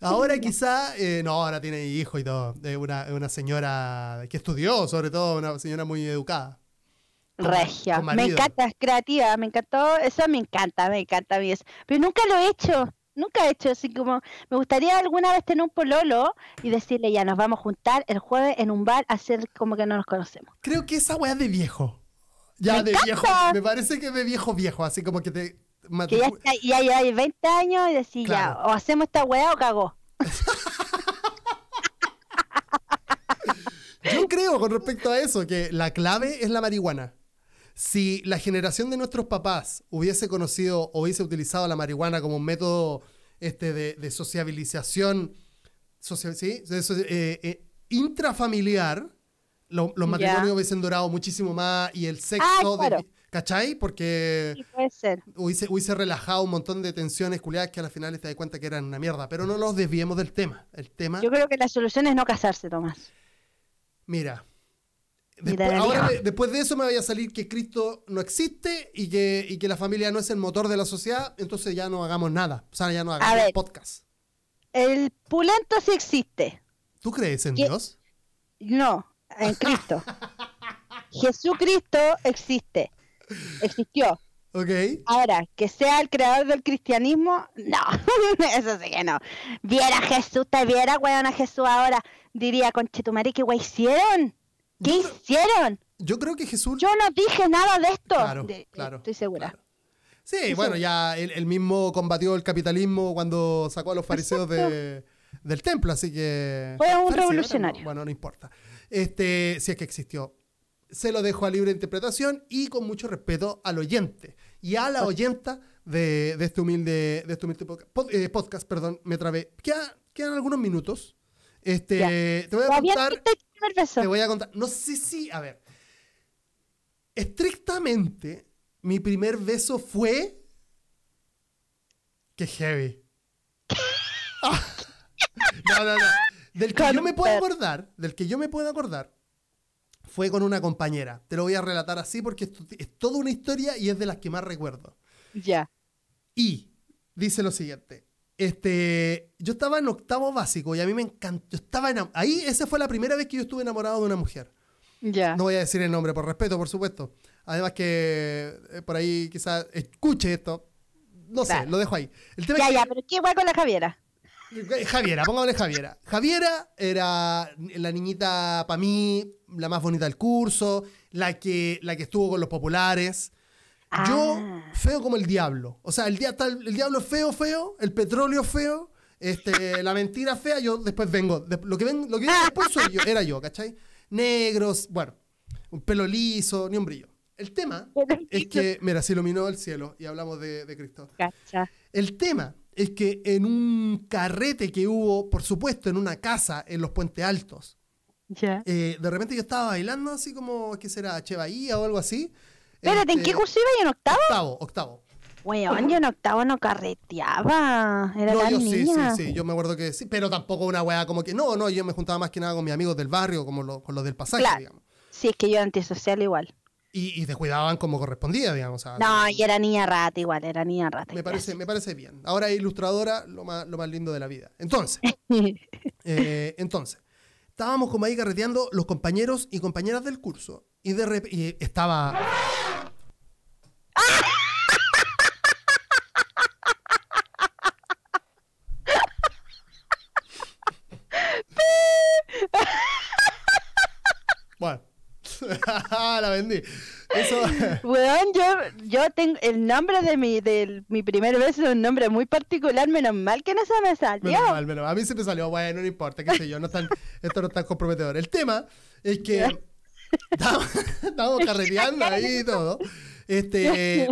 Ahora (laughs) quizá, eh, no, ahora tiene hijo y todo. Es una, una señora que estudió, sobre todo, una señora muy educada. Regia. Me encanta, es creativa, me encantó, eso me encanta, me encanta a. Pero nunca lo he hecho, nunca he hecho así como, me gustaría alguna vez tener un pololo y decirle, ya nos vamos a juntar el jueves en un bar a hacer como que no nos conocemos. Creo que esa weá es de viejo. Ya, ¡Me de encanta! viejo. Me parece que es de viejo viejo, así como que te... Que ya, está, ya lleváis 20 años y Claro. ya, o hacemos esta weá o cagó. (laughs) Yo creo con respecto a eso que la clave es la marihuana. Si la generación de nuestros papás hubiese conocido o hubiese utilizado la marihuana como un método este, de, de sociabilización socia- ¿sí? De eh, eh, intrafamiliar, lo- los matrimonios hubiesen durado muchísimo más y el sexo, de- claro. ¿Cachai? Porque Sí, puede ser. hubiese, hubiese relajado un montón de tensiones culiadas que al final te das cuenta que eran una mierda. Pero no nos desviemos del tema. El tema, Yo creo que la solución es no casarse, Tomás. mira. Después, ahora, de- después de eso me vaya a salir que Cristo no existe y que, y que la familia no es el motor de la sociedad, entonces ya no hagamos nada. O sea, ya no hagamos ver. podcast. El pulento sí existe. ¿Tú crees en. Dios? No, en Cristo. (laughs) Jesucristo existe. Existió. Ok. Ahora, que sea el creador del cristianismo, no. (laughs) Eso sí que no. Viera a Jesús, te viera, weón, a Jesús ahora. Diría, conchetumare, ¿qué wey hicieron? ¿Qué Yo creo- hicieron? Yo creo que Jesús... Yo no dije nada de esto. Claro, De- claro. Estoy segura. claro. Sí, bueno, ya él, él mismo combatió el capitalismo cuando sacó a los fariseos de- del templo, así que... Fue un revolucionario. no, bueno, no importa. Este, si es que existió. Se lo dejo a libre interpretación y con mucho respeto al oyente y a la oyenta de, de este humilde, de este humilde podca- pod- eh, podcast. Perdón, me trabé. Queda- quedan algunos minutos. Este, te voy a contar... Te voy a contar. No sé si, a ver. Estrictamente, mi primer beso fue. Qué heavy. (laughs) Ah. (laughs) No, no, no. Del que yo me puedo acordar, del que yo me puedo acordar, fue con una compañera. Te lo voy a relatar así porque esto- es toda una historia y es de las que más recuerdo. Ya. Y dice lo siguiente. Este, yo estaba en octavo básico y a mí me encantó. Estaba Ahí, esa fue la primera vez que yo estuve enamorado de una mujer. Ya. No voy a decir el nombre por respeto, por supuesto. Además que eh, por ahí quizás escuche esto. No sé, Claro. lo dejo ahí. El tema Ya, es ya, pero ¿qué guay con la Javiera? eh, Javiera, pongámosle Javiera. Javiera era la niñita para mí, la más bonita del curso, la que, la que estuvo con los populares. Yo, Ah. feo como el diablo. O sea, el, dia- el, diablo es feo, feo, el petróleo feo, este, (laughs) la mentira fea, yo después vengo. lo que ven, lo que viene después soy yo, era yo, ¿cachai? Negros, bueno, un pelo liso, ni un brillo. El tema (laughs) es que, mira, se iluminó el cielo y hablamos de, de Cristo. Cacha. El tema es que en un carrete que hubo, por supuesto, en una casa en los Puentes Altos, Ya. eh, de repente yo estaba bailando así como, ¿qué será? ¿Che Bahía o algo así? Espérate, ¿en Este, qué curso iba y en octavo? Octavo, octavo. Weón, yo en octavo no carreteaba. Era No, la yo sí, sí, niña. sí, yo me acuerdo que sí, pero tampoco una weá como que, no, no, yo me juntaba más que nada con mis amigos del barrio, como lo- con los del pasaje, Claro. digamos. Sí, es que yo antisocial igual. Y, y te cuidaban como correspondía, digamos. o sea, No, y era niña rata igual, era niña rata. me parece, me parece bien. Ahora ilustradora, lo más, lo más lindo de la vida. Entonces, (laughs) eh, entonces, estábamos como ahí carreteando los compañeros y compañeras del curso. Y de repente y estaba. (laughs) Bueno, (laughs) la vendí. Eso. (laughs) Weón, yo, yo tengo el nombre de mi, de mi primer beso es un nombre muy particular, menos mal que no se me salió. Menos mal, menos mal. A mí se me salió, bueno, no importa, qué sé yo, no es tan- (laughs) esto no es tan comprometedor. El tema es que (laughs) estábamos carreteando ahí y todo. Este,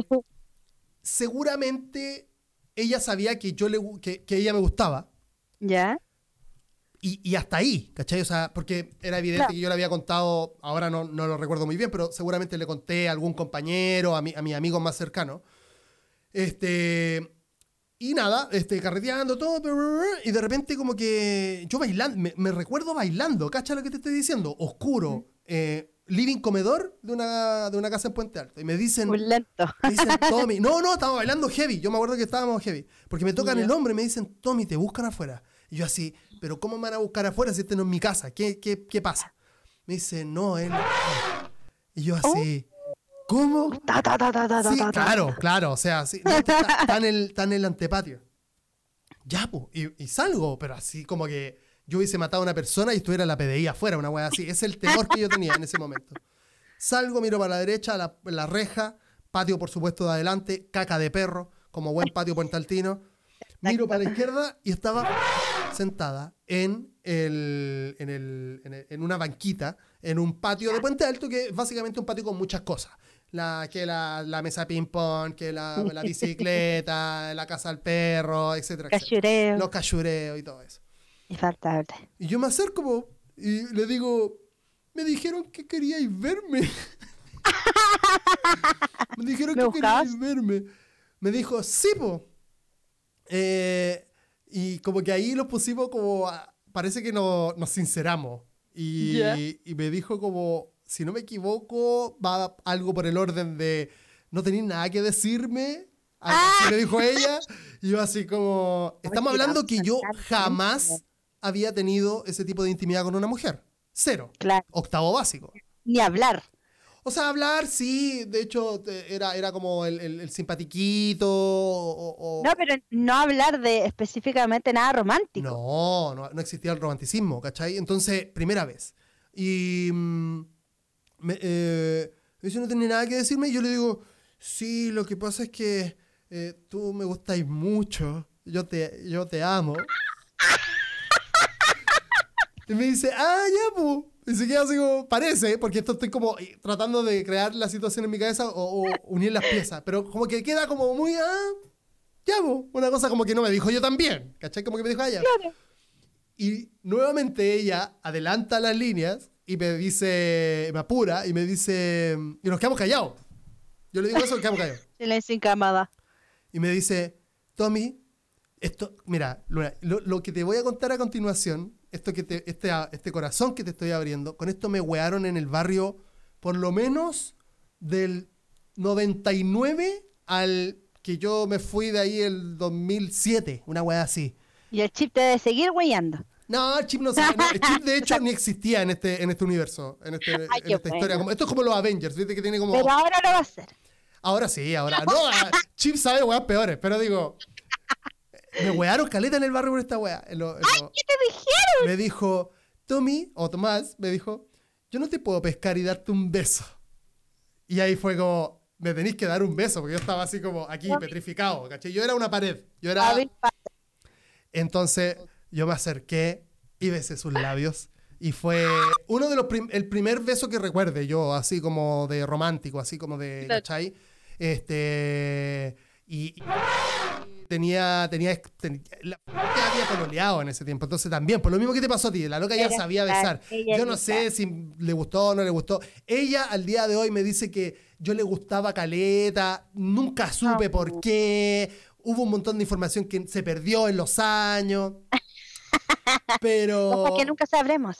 seguramente ella sabía que yo le que, que ella me gustaba. ¿Ya? Y, y hasta ahí, ¿cachai? O sea, porque era evidente Claro. que yo le había contado, ahora no, no lo recuerdo muy bien, pero seguramente le conté a algún compañero, a, mi, a mis amigos más cercanos. Este. Y nada, este, carreteando todo, y de repente como que yo bailando, me, me recuerdo bailando, ¿cacha lo que te estoy diciendo? Oscuro, eh, living comedor de una, de una casa en Puente Alto. Y me dicen, Un lento. me dicen, Tommy, no, no, estábamos bailando heavy. Yo me acuerdo que estábamos heavy. Porque me tocan el hombro y me dicen, Tommy, te buscan afuera. Y yo así, pero ¿cómo me van a buscar afuera si este no es mi casa? ¿Qué, qué, qué pasa? Me dice, no, él. Y yo así, ¿cómo? Sí, claro, claro. O sea, sí, no, está, está en el, está en el antepatio. Ya, pues. Y, y salgo, pero así como que yo hubiese matado a una persona y estuviera la PDI afuera, una wea así. Es el temor que yo tenía en ese momento. Salgo, miro para la derecha, la, la reja, patio, por supuesto, de adelante, caca de perro, como buen patio puentaltino. Miro para la izquierda y estaba sentada en, el, en, el- en el- en una banquita, en un patio de Puente Alto, que es básicamente un patio con muchas cosas. La, que la, la mesa ping-pong, que la, (laughs) la bicicleta, la casa al perro, etcétera, etcétera. Cachureo. Los cachureos y todo eso. Infaltable. Y yo me acerco y le digo, me dijeron que queríais verme. (laughs) me dijeron ¿Me que buscabas? queríais verme. Me dijo, sí, po. Eh, y como que ahí los pusimos como, parece que no- nos sinceramos. Y, y me dijo como, si no me equivoco, va algo por el orden de, no tenéis nada que decirme. Algo así le dijo ella. Y yo así como, estamos hablando que yo jamás había tenido ese tipo de intimidad con una mujer. Cero. Claro. Octavo básico. Ni hablar. O sea, hablar, sí, de hecho, era, era como el, el- el simpatiquito o... o- No, pero no hablar de específicamente nada romántico. No, no, no existía el romanticismo, ¿cachai? Entonces, primera vez. Y mm, me, eh, no tiene nada que decirme. Y yo le digo, sí, lo que pasa es que eh, tú me gustáis mucho. Yo te, yo te amo. Y me dice, ah, ya, pues. Y se queda así como, parece, porque esto estoy como eh, tratando de crear la situación en mi cabeza o, o unir las piezas. Pero como que queda como muy, ah, ya. Una cosa como que no me dijo yo también. ¿Cachai? Como que me dijo "Ah, ella. Claro. Y nuevamente ella adelanta las líneas y me dice, me apura y me dice, y nos quedamos callados. Yo le digo eso nos quedamos callados. (laughs) Silencio incamada. Y me dice, Tommy, esto, mira, Luna, lo, lo que te voy a contar a continuación, esto que te, este, este corazón que te estoy abriendo, con esto me wearon en el barrio por lo menos del 99 al que yo me fui de ahí el 2007, una wea así. Y el chip te debe seguir weyando. No, el chip no, no, el chip de hecho (laughs) ni existía en este, en este universo, en, este- en qué esta historia. bueno. Como- esto es como los Avengers, ¿viste? Que tiene como... Pero ahora lo va a hacer. Ahora sí, ahora. No, ah, Chip sabe weas peores, pero digo. Me wearon caleta en el barrio por esta wea. en lo- en lo- ¿Qué te dijeron? me dijo, Tommy, o Tomás, me dijo, yo no te puedo pescar y darte un beso. Y ahí fue como, me tenéis que dar un beso, porque yo estaba así como aquí, petrificado, ¿cachai? Yo era una pared. Yo era. Entonces yo me acerqué y besé sus labios. Y fue uno de los prim- el primer beso que recuerde yo, así como de romántico, así como de. ¿cachai? Este, y, y tenía, tenía, ten- la ya había pololeado en ese tiempo, entonces también, por lo mismo que te pasó a ti, la loca ya sabía besar. Yo no sé si le gustó o no le gustó. Ella al día de hoy me dice que yo le gustaba Caleta, nunca supe Ah. por qué, hubo un montón de información que se perdió en los años. (laughs) Pero. Cosas que nunca sabremos.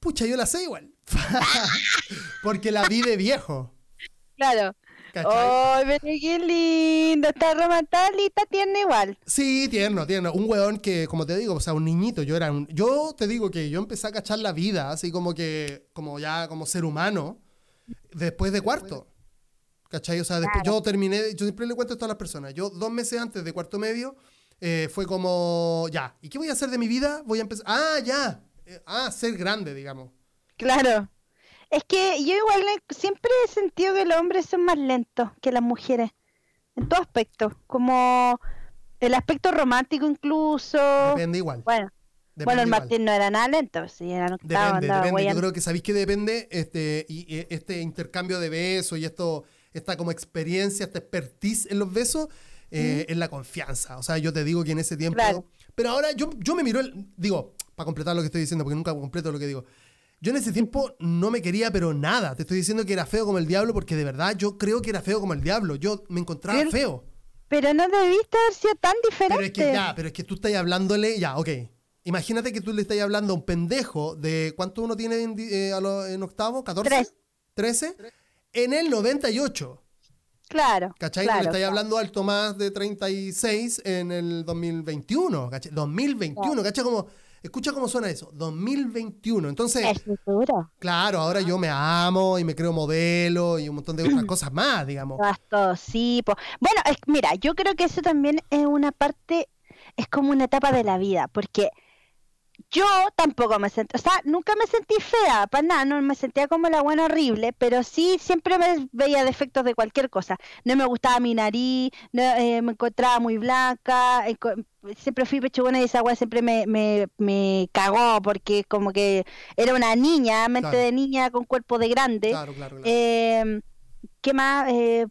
Pucha, yo la sé igual. (laughs) porque la vi de viejo. Claro. ¡Ay, pero qué lindo! Está romantista, tiene igual. Sí, tierno, tierno. Un weón que, como te digo, o sea, un niñito. Yo era un. Yo te digo que yo empecé a cachar la vida, así como que, como ya como ser humano, después de cuarto. ¿Cachai? O sea, después yo terminé. Yo siempre le cuento esto a las personas. Yo, dos meses antes de cuarto medio, eh, fue como, ya, ¿y qué voy a hacer de mi vida? Voy a empezar. Ah, ya. Eh, ah, ser grande, digamos. Claro. Es que yo igual siempre he sentido que los hombres son más lentos que las mujeres, en todo aspecto, como el aspecto romántico incluso. Depende igual. Bueno, bueno el Martín no era nada lento, sí, era octavo, depende, depende. Yo creo que sabéis que depende este, y, este intercambio de besos y esto, esta como experiencia, esta expertise en los besos, eh, en la confianza. O sea, yo te digo que en ese tiempo... Pero ahora yo, yo me miro, el, digo, para completar lo que estoy diciendo, porque nunca completo lo que digo. Yo en ese tiempo no me quería, pero nada. Te estoy diciendo que era feo como el diablo, porque de verdad yo creo que era feo como el diablo. Yo me encontraba feo. Pero no debiste haber sido tan diferente. Pero es que ya, pero es que tú estás hablándole, ya, ok. Imagínate que tú le estás hablando a un pendejo de. ¿Cuánto uno tiene en, eh, en octavo? ¿14? Tres. ¿13? En el 98. Claro. ¿Cachai? le estáis hablando al Tomás de 36 en el 2021. ¿Cachai? 2021, ¿cachai? Como Escucha cómo suena eso, 2021. Entonces, claro, ahora yo me amo y me creo modelo y un montón de otras (clears throat) cosas más, digamos. sí. Bueno, mira, yo creo que eso también es una parte, es como una etapa de la vida, porque yo tampoco me sentí, o sea, nunca me sentí fea, para nada, no me sentía como la buena horrible, pero sí siempre me veía defectos de cualquier cosa. No me gustaba mi nariz, eh, me encontraba muy blanca, siempre fui pechugona y esa agua siempre me, me, me, cagó porque como que era una niña, mente de niña con cuerpo de grande. Claro, claro, em, ¿Qué más? Eh,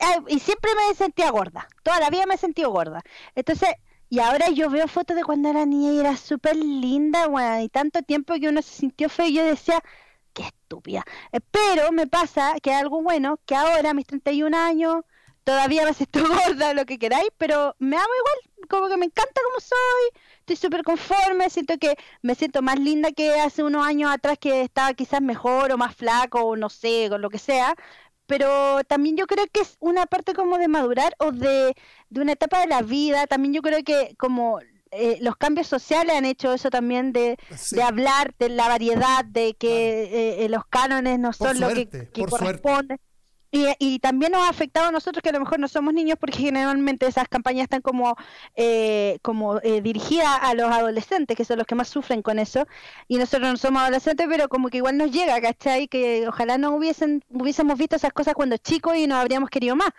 ah, y siempre me sentía gorda, toda la vida me he sentido gorda. Entonces, y ahora yo veo fotos de cuando era niña y era súper linda, bueno, y tanto tiempo que uno se sintió feo y yo decía, qué estúpida. Eh, pero me pasa que algo bueno, que ahora a mis 31 años, todavía me siento (laughs) gorda, lo que queráis, pero me amo igual, como que me encanta como soy, estoy súper conforme, siento que me siento más linda que hace unos años atrás que estaba quizás mejor o más flaco o no sé, con lo que sea, pero también yo creo que es una parte como de madurar o de, de una etapa de la vida, también yo creo que como eh, los cambios sociales han hecho eso también de, de hablar de la variedad, de que eh, eh, los cánones no son lo que, que corresponde. Y, también nos ha afectado a nosotros que a lo mejor no somos niños porque generalmente esas campañas están como, eh, como eh, dirigidas a los adolescentes, que son los que más sufren con eso. Y nosotros no somos adolescentes, pero como que igual nos llega, ¿cachai? Que ojalá no hubiesen, hubiésemos visto esas cosas cuando chicos y nos habríamos querido más.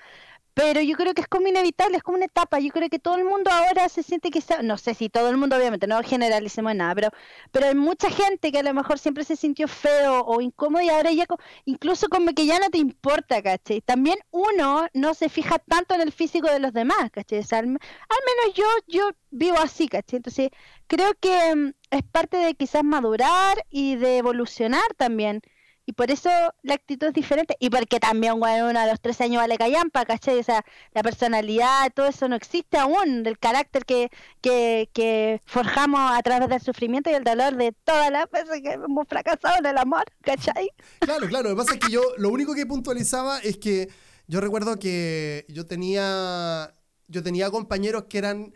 Pero yo creo que es como inevitable, es como una etapa. Yo creo que todo el mundo ahora se siente que no sé si todo el mundo, obviamente, no generalicemos nada, pero, pero hay mucha gente que a lo mejor siempre se sintió feo o incómodo y ahora ya, incluso como que ya no te importa, ¿cachai? También uno no se fija tanto en el físico de los demás, ¿cachai? al, menos yo, yo vivo así, ¿cachai? Entonces, creo que mm, es parte de quizás madurar y de evolucionar también. Y por eso la actitud es diferente. Y porque también, bueno, uno a los tres años vale callampa, ¿cachai? O sea, la personalidad, todo eso no existe aún. El carácter que, que, que forjamos a través del sufrimiento y el dolor de todas las veces que hemos fracasado en el amor, ¿cachai? Claro, claro. Lo que pasa es que yo, lo único que puntualizaba es que yo recuerdo que yo tenía, yo tenía compañeros que eran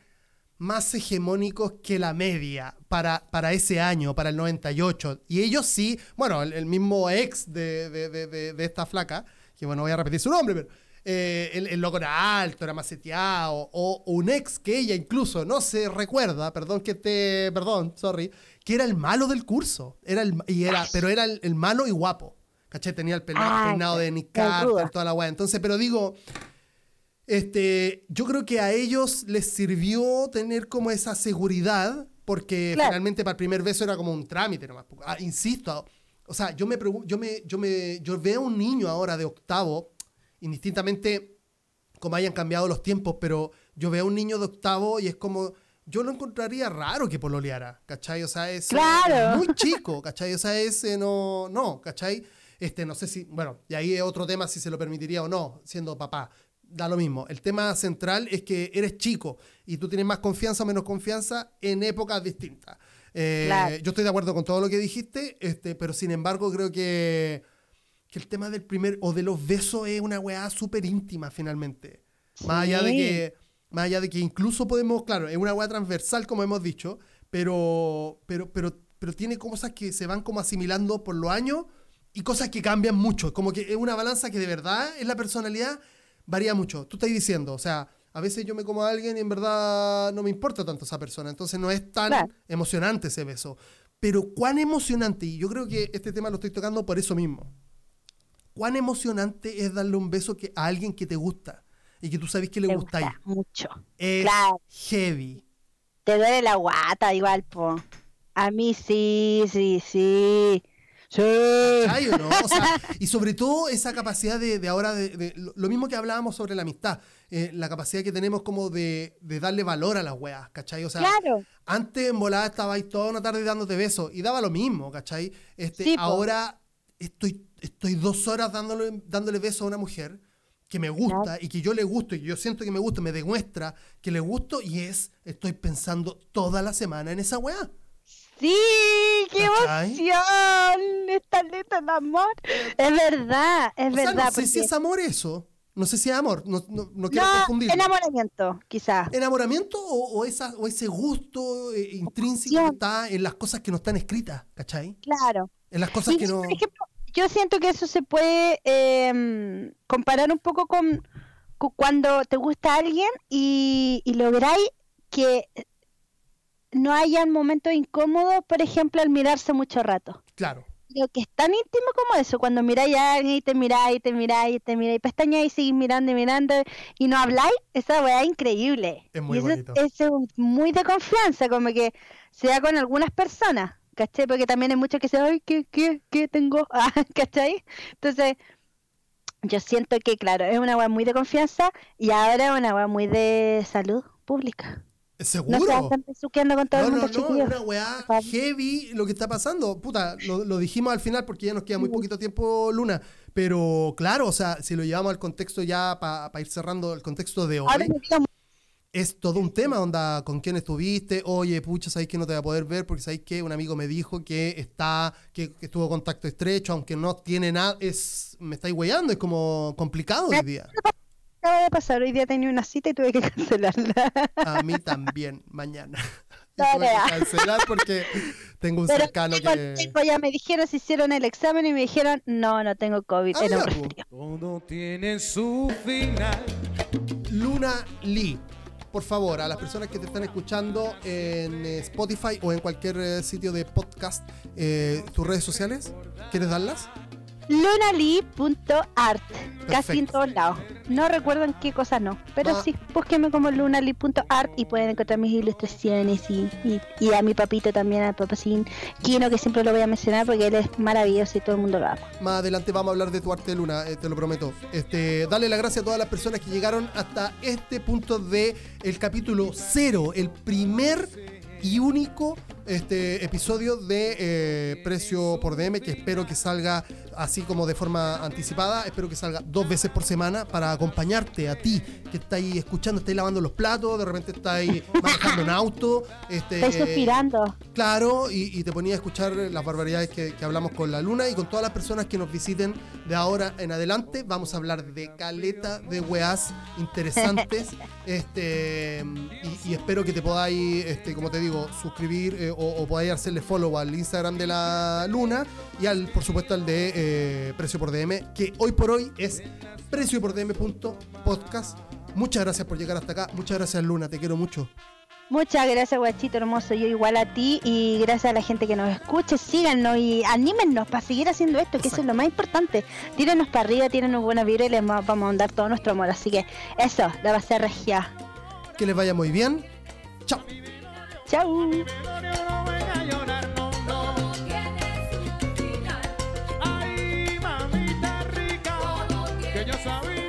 más hegemónicos que la media para, para ese año, para el 98. Y ellos sí, bueno, el, mismo ex de, de, esta flaca, que bueno, voy a repetir su nombre, pero eh, el, loco era alto, era maceteado, o, o un ex que ella incluso no se recuerda, perdón que te, perdón, sorry, que era el malo del curso, era el, y era, pero era el, malo y guapo, ¿caché? Tenía el peinado de Nick Carter, toda la weá. Entonces, pero digo, este, yo creo que a ellos les sirvió tener como esa seguridad, porque finalmente para el primer beso era como un trámite nomás. Ah, insisto, o sea, yo me, yo, me, yo, me, yo veo a un niño ahora de octavo, indistintamente como hayan cambiado los tiempos, pero yo veo a un niño de octavo y es como, yo lo encontraría raro que pololeara, ¿cachai? O sea, es, muy chico, ¿cachai? O sea, ese no, no, ¿cachai? Este, no sé si, bueno, y ahí es otro tema si se lo permitiría o no, siendo papá da lo mismo. El tema central es que eres chico y tú tienes más confianza o menos confianza en épocas distintas. Eh, yo estoy de acuerdo con todo lo que dijiste, este, pero sin embargo creo que que el tema del primer o de los besos es una weá súper íntima finalmente. Más allá de que, más allá de que incluso podemos, claro, es una weá transversal como hemos dicho, pero, pero, pero, pero tiene cosas que se van como asimilando por los años y cosas que cambian mucho. Como que es una balanza que de verdad en la personalidad varía mucho. Tú estás diciendo, o sea, a veces yo me como a alguien y en verdad no me importa tanto esa persona, entonces no es tan Claro. emocionante ese beso. Pero cuán emocionante, y yo creo que este tema lo estoy tocando por eso mismo. Cuán emocionante es darle un beso que, a alguien que te gusta y que tú sabes que le Te gustáis. gusta mucho. Es Claro. heavy. Te duele la guata igual, po. A mí sí, sí, sí. Sí. ¿Cachai o no? O sea, (laughs) y sobre todo esa capacidad de, de ahora, de, de- lo, mismo que hablábamos sobre la amistad, eh, la capacidad que tenemos como de, de darle valor a las weas, ¿cachai? O sea, Claro. antes en volada estaba ahí toda una tarde dándote besos y daba lo mismo, ¿cachai? Este, Sí, ahora estoy, estoy dos horas dándole, dándole besos a una mujer que me gusta y que yo le gusto y yo siento que me gusta, me demuestra que le gusto y es, estoy pensando toda la semana en esa weá. Sí, qué emoción. Está lento el amor. Es verdad, es O sea, verdad. no sé si es amor eso, no sé si es amor, no, no, no quiero No, confundir. enamoramiento, quizás. ¿Enamoramiento o, o esa, o ese gusto eh, intrínseco que está en las cosas que no están escritas, ¿cachai? Claro. En las cosas Y, que no... por ejemplo, yo siento que eso se puede eh, comparar un poco con, con cuando te gusta alguien y, y lográis que no hayan momentos incómodos, por ejemplo, al mirarse mucho rato. Claro. Lo que es tan íntimo como eso, cuando miráis a alguien y te miráis, y te miráis, y te miráis, y pestañáis y seguís mirando y mirando y no habláis, esa weá es increíble. Es muy y eso, bonito. eso es muy de confianza, como que se da con algunas personas, ¿cachai? Porque también hay muchos que dicen, ay, ¿qué, qué, qué tengo? (laughs) Ah, ¿cachai? Entonces, yo siento que, claro, es una weá muy de confianza y ahora es una weá muy de salud pública. No ¿Seguro? se andan besuqueando con todo No, el no, no, chiquillos. una weá heavy lo que está pasando. Puta, lo, lo dijimos al final porque ya nos queda muy poquito tiempo, Luna. Pero claro, o sea, si lo llevamos al contexto ya para ir cerrando el contexto de hoy, Ahora es todo un tema, onda, con quién estuviste, oye, pucha, sabéis que no te voy a poder ver porque sabéis que un amigo me dijo que está, que, que estuvo contacto estrecho, aunque no tiene nada, es, me estáis weyando, es como complicado hoy día. Acaba de pasar, hoy día tenía una cita y tuve que (laughs) cancelarla. A mí también, mañana. (laughs) Tuve que cancelar porque tengo un Pero cercano que... ya me dijeron, se hicieron el examen y me dijeron, no, no tengo COVID, Ah, era un ya, resfrío. Todo tiene su final. Luna Lee. Por favor, a las personas que te están escuchando en eh, Spotify o en cualquier eh, sitio de podcast, eh, tus redes sociales, ¿quieres darlas? lunali.art, casi en todos lados. No recuerdo en qué cosa no, pero Va. sí, búsquenme como lunali.art y pueden encontrar mis ilustraciones y, y, y a mi papito también, al papacín Kino, que siempre lo voy a mencionar porque él es maravilloso y todo el mundo lo ama. Más adelante vamos a hablar de tu arte, Luna, eh, te lo prometo. Este, dale las gracias a todas las personas que llegaron hasta este punto de el capítulo cero, el primer y único este episodio de eh, Precio por DM, que espero que salga así como de forma anticipada. Espero que salga dos veces por semana para acompañarte a ti que estáis escuchando, estáis lavando los platos, de repente estáis manejando un auto. Este, Estoy suspirando. Claro, y, y te ponía a escuchar las barbaridades que, que hablamos con la luna y con todas las personas que nos visiten de ahora en adelante. Vamos a hablar de caleta de weás interesantes. (laughs) este y, y espero que te podáis, este, como te digo, suscribir eh, o, o podáis hacerle follow al Instagram de la luna y al, por supuesto, al de eh, Precio por DM, que hoy por hoy es precio por DM.podcast. Muchas gracias por llegar hasta acá. Muchas gracias, Luna. Te quiero mucho. Muchas gracias, guachito hermoso. Yo igual a ti y gracias a la gente que nos escuche. Síganos y anímennos para seguir haciendo esto, que eso es lo más importante. Tírenos para arriba, tírenos buena vibra y les vamos vamos a mandar todo nuestro amor. Así que eso, la va a ser regia. Que les vaya muy bien. Chao. Chau. No venga a llorar, no, no. Ay, mamita rica, que yo sabía.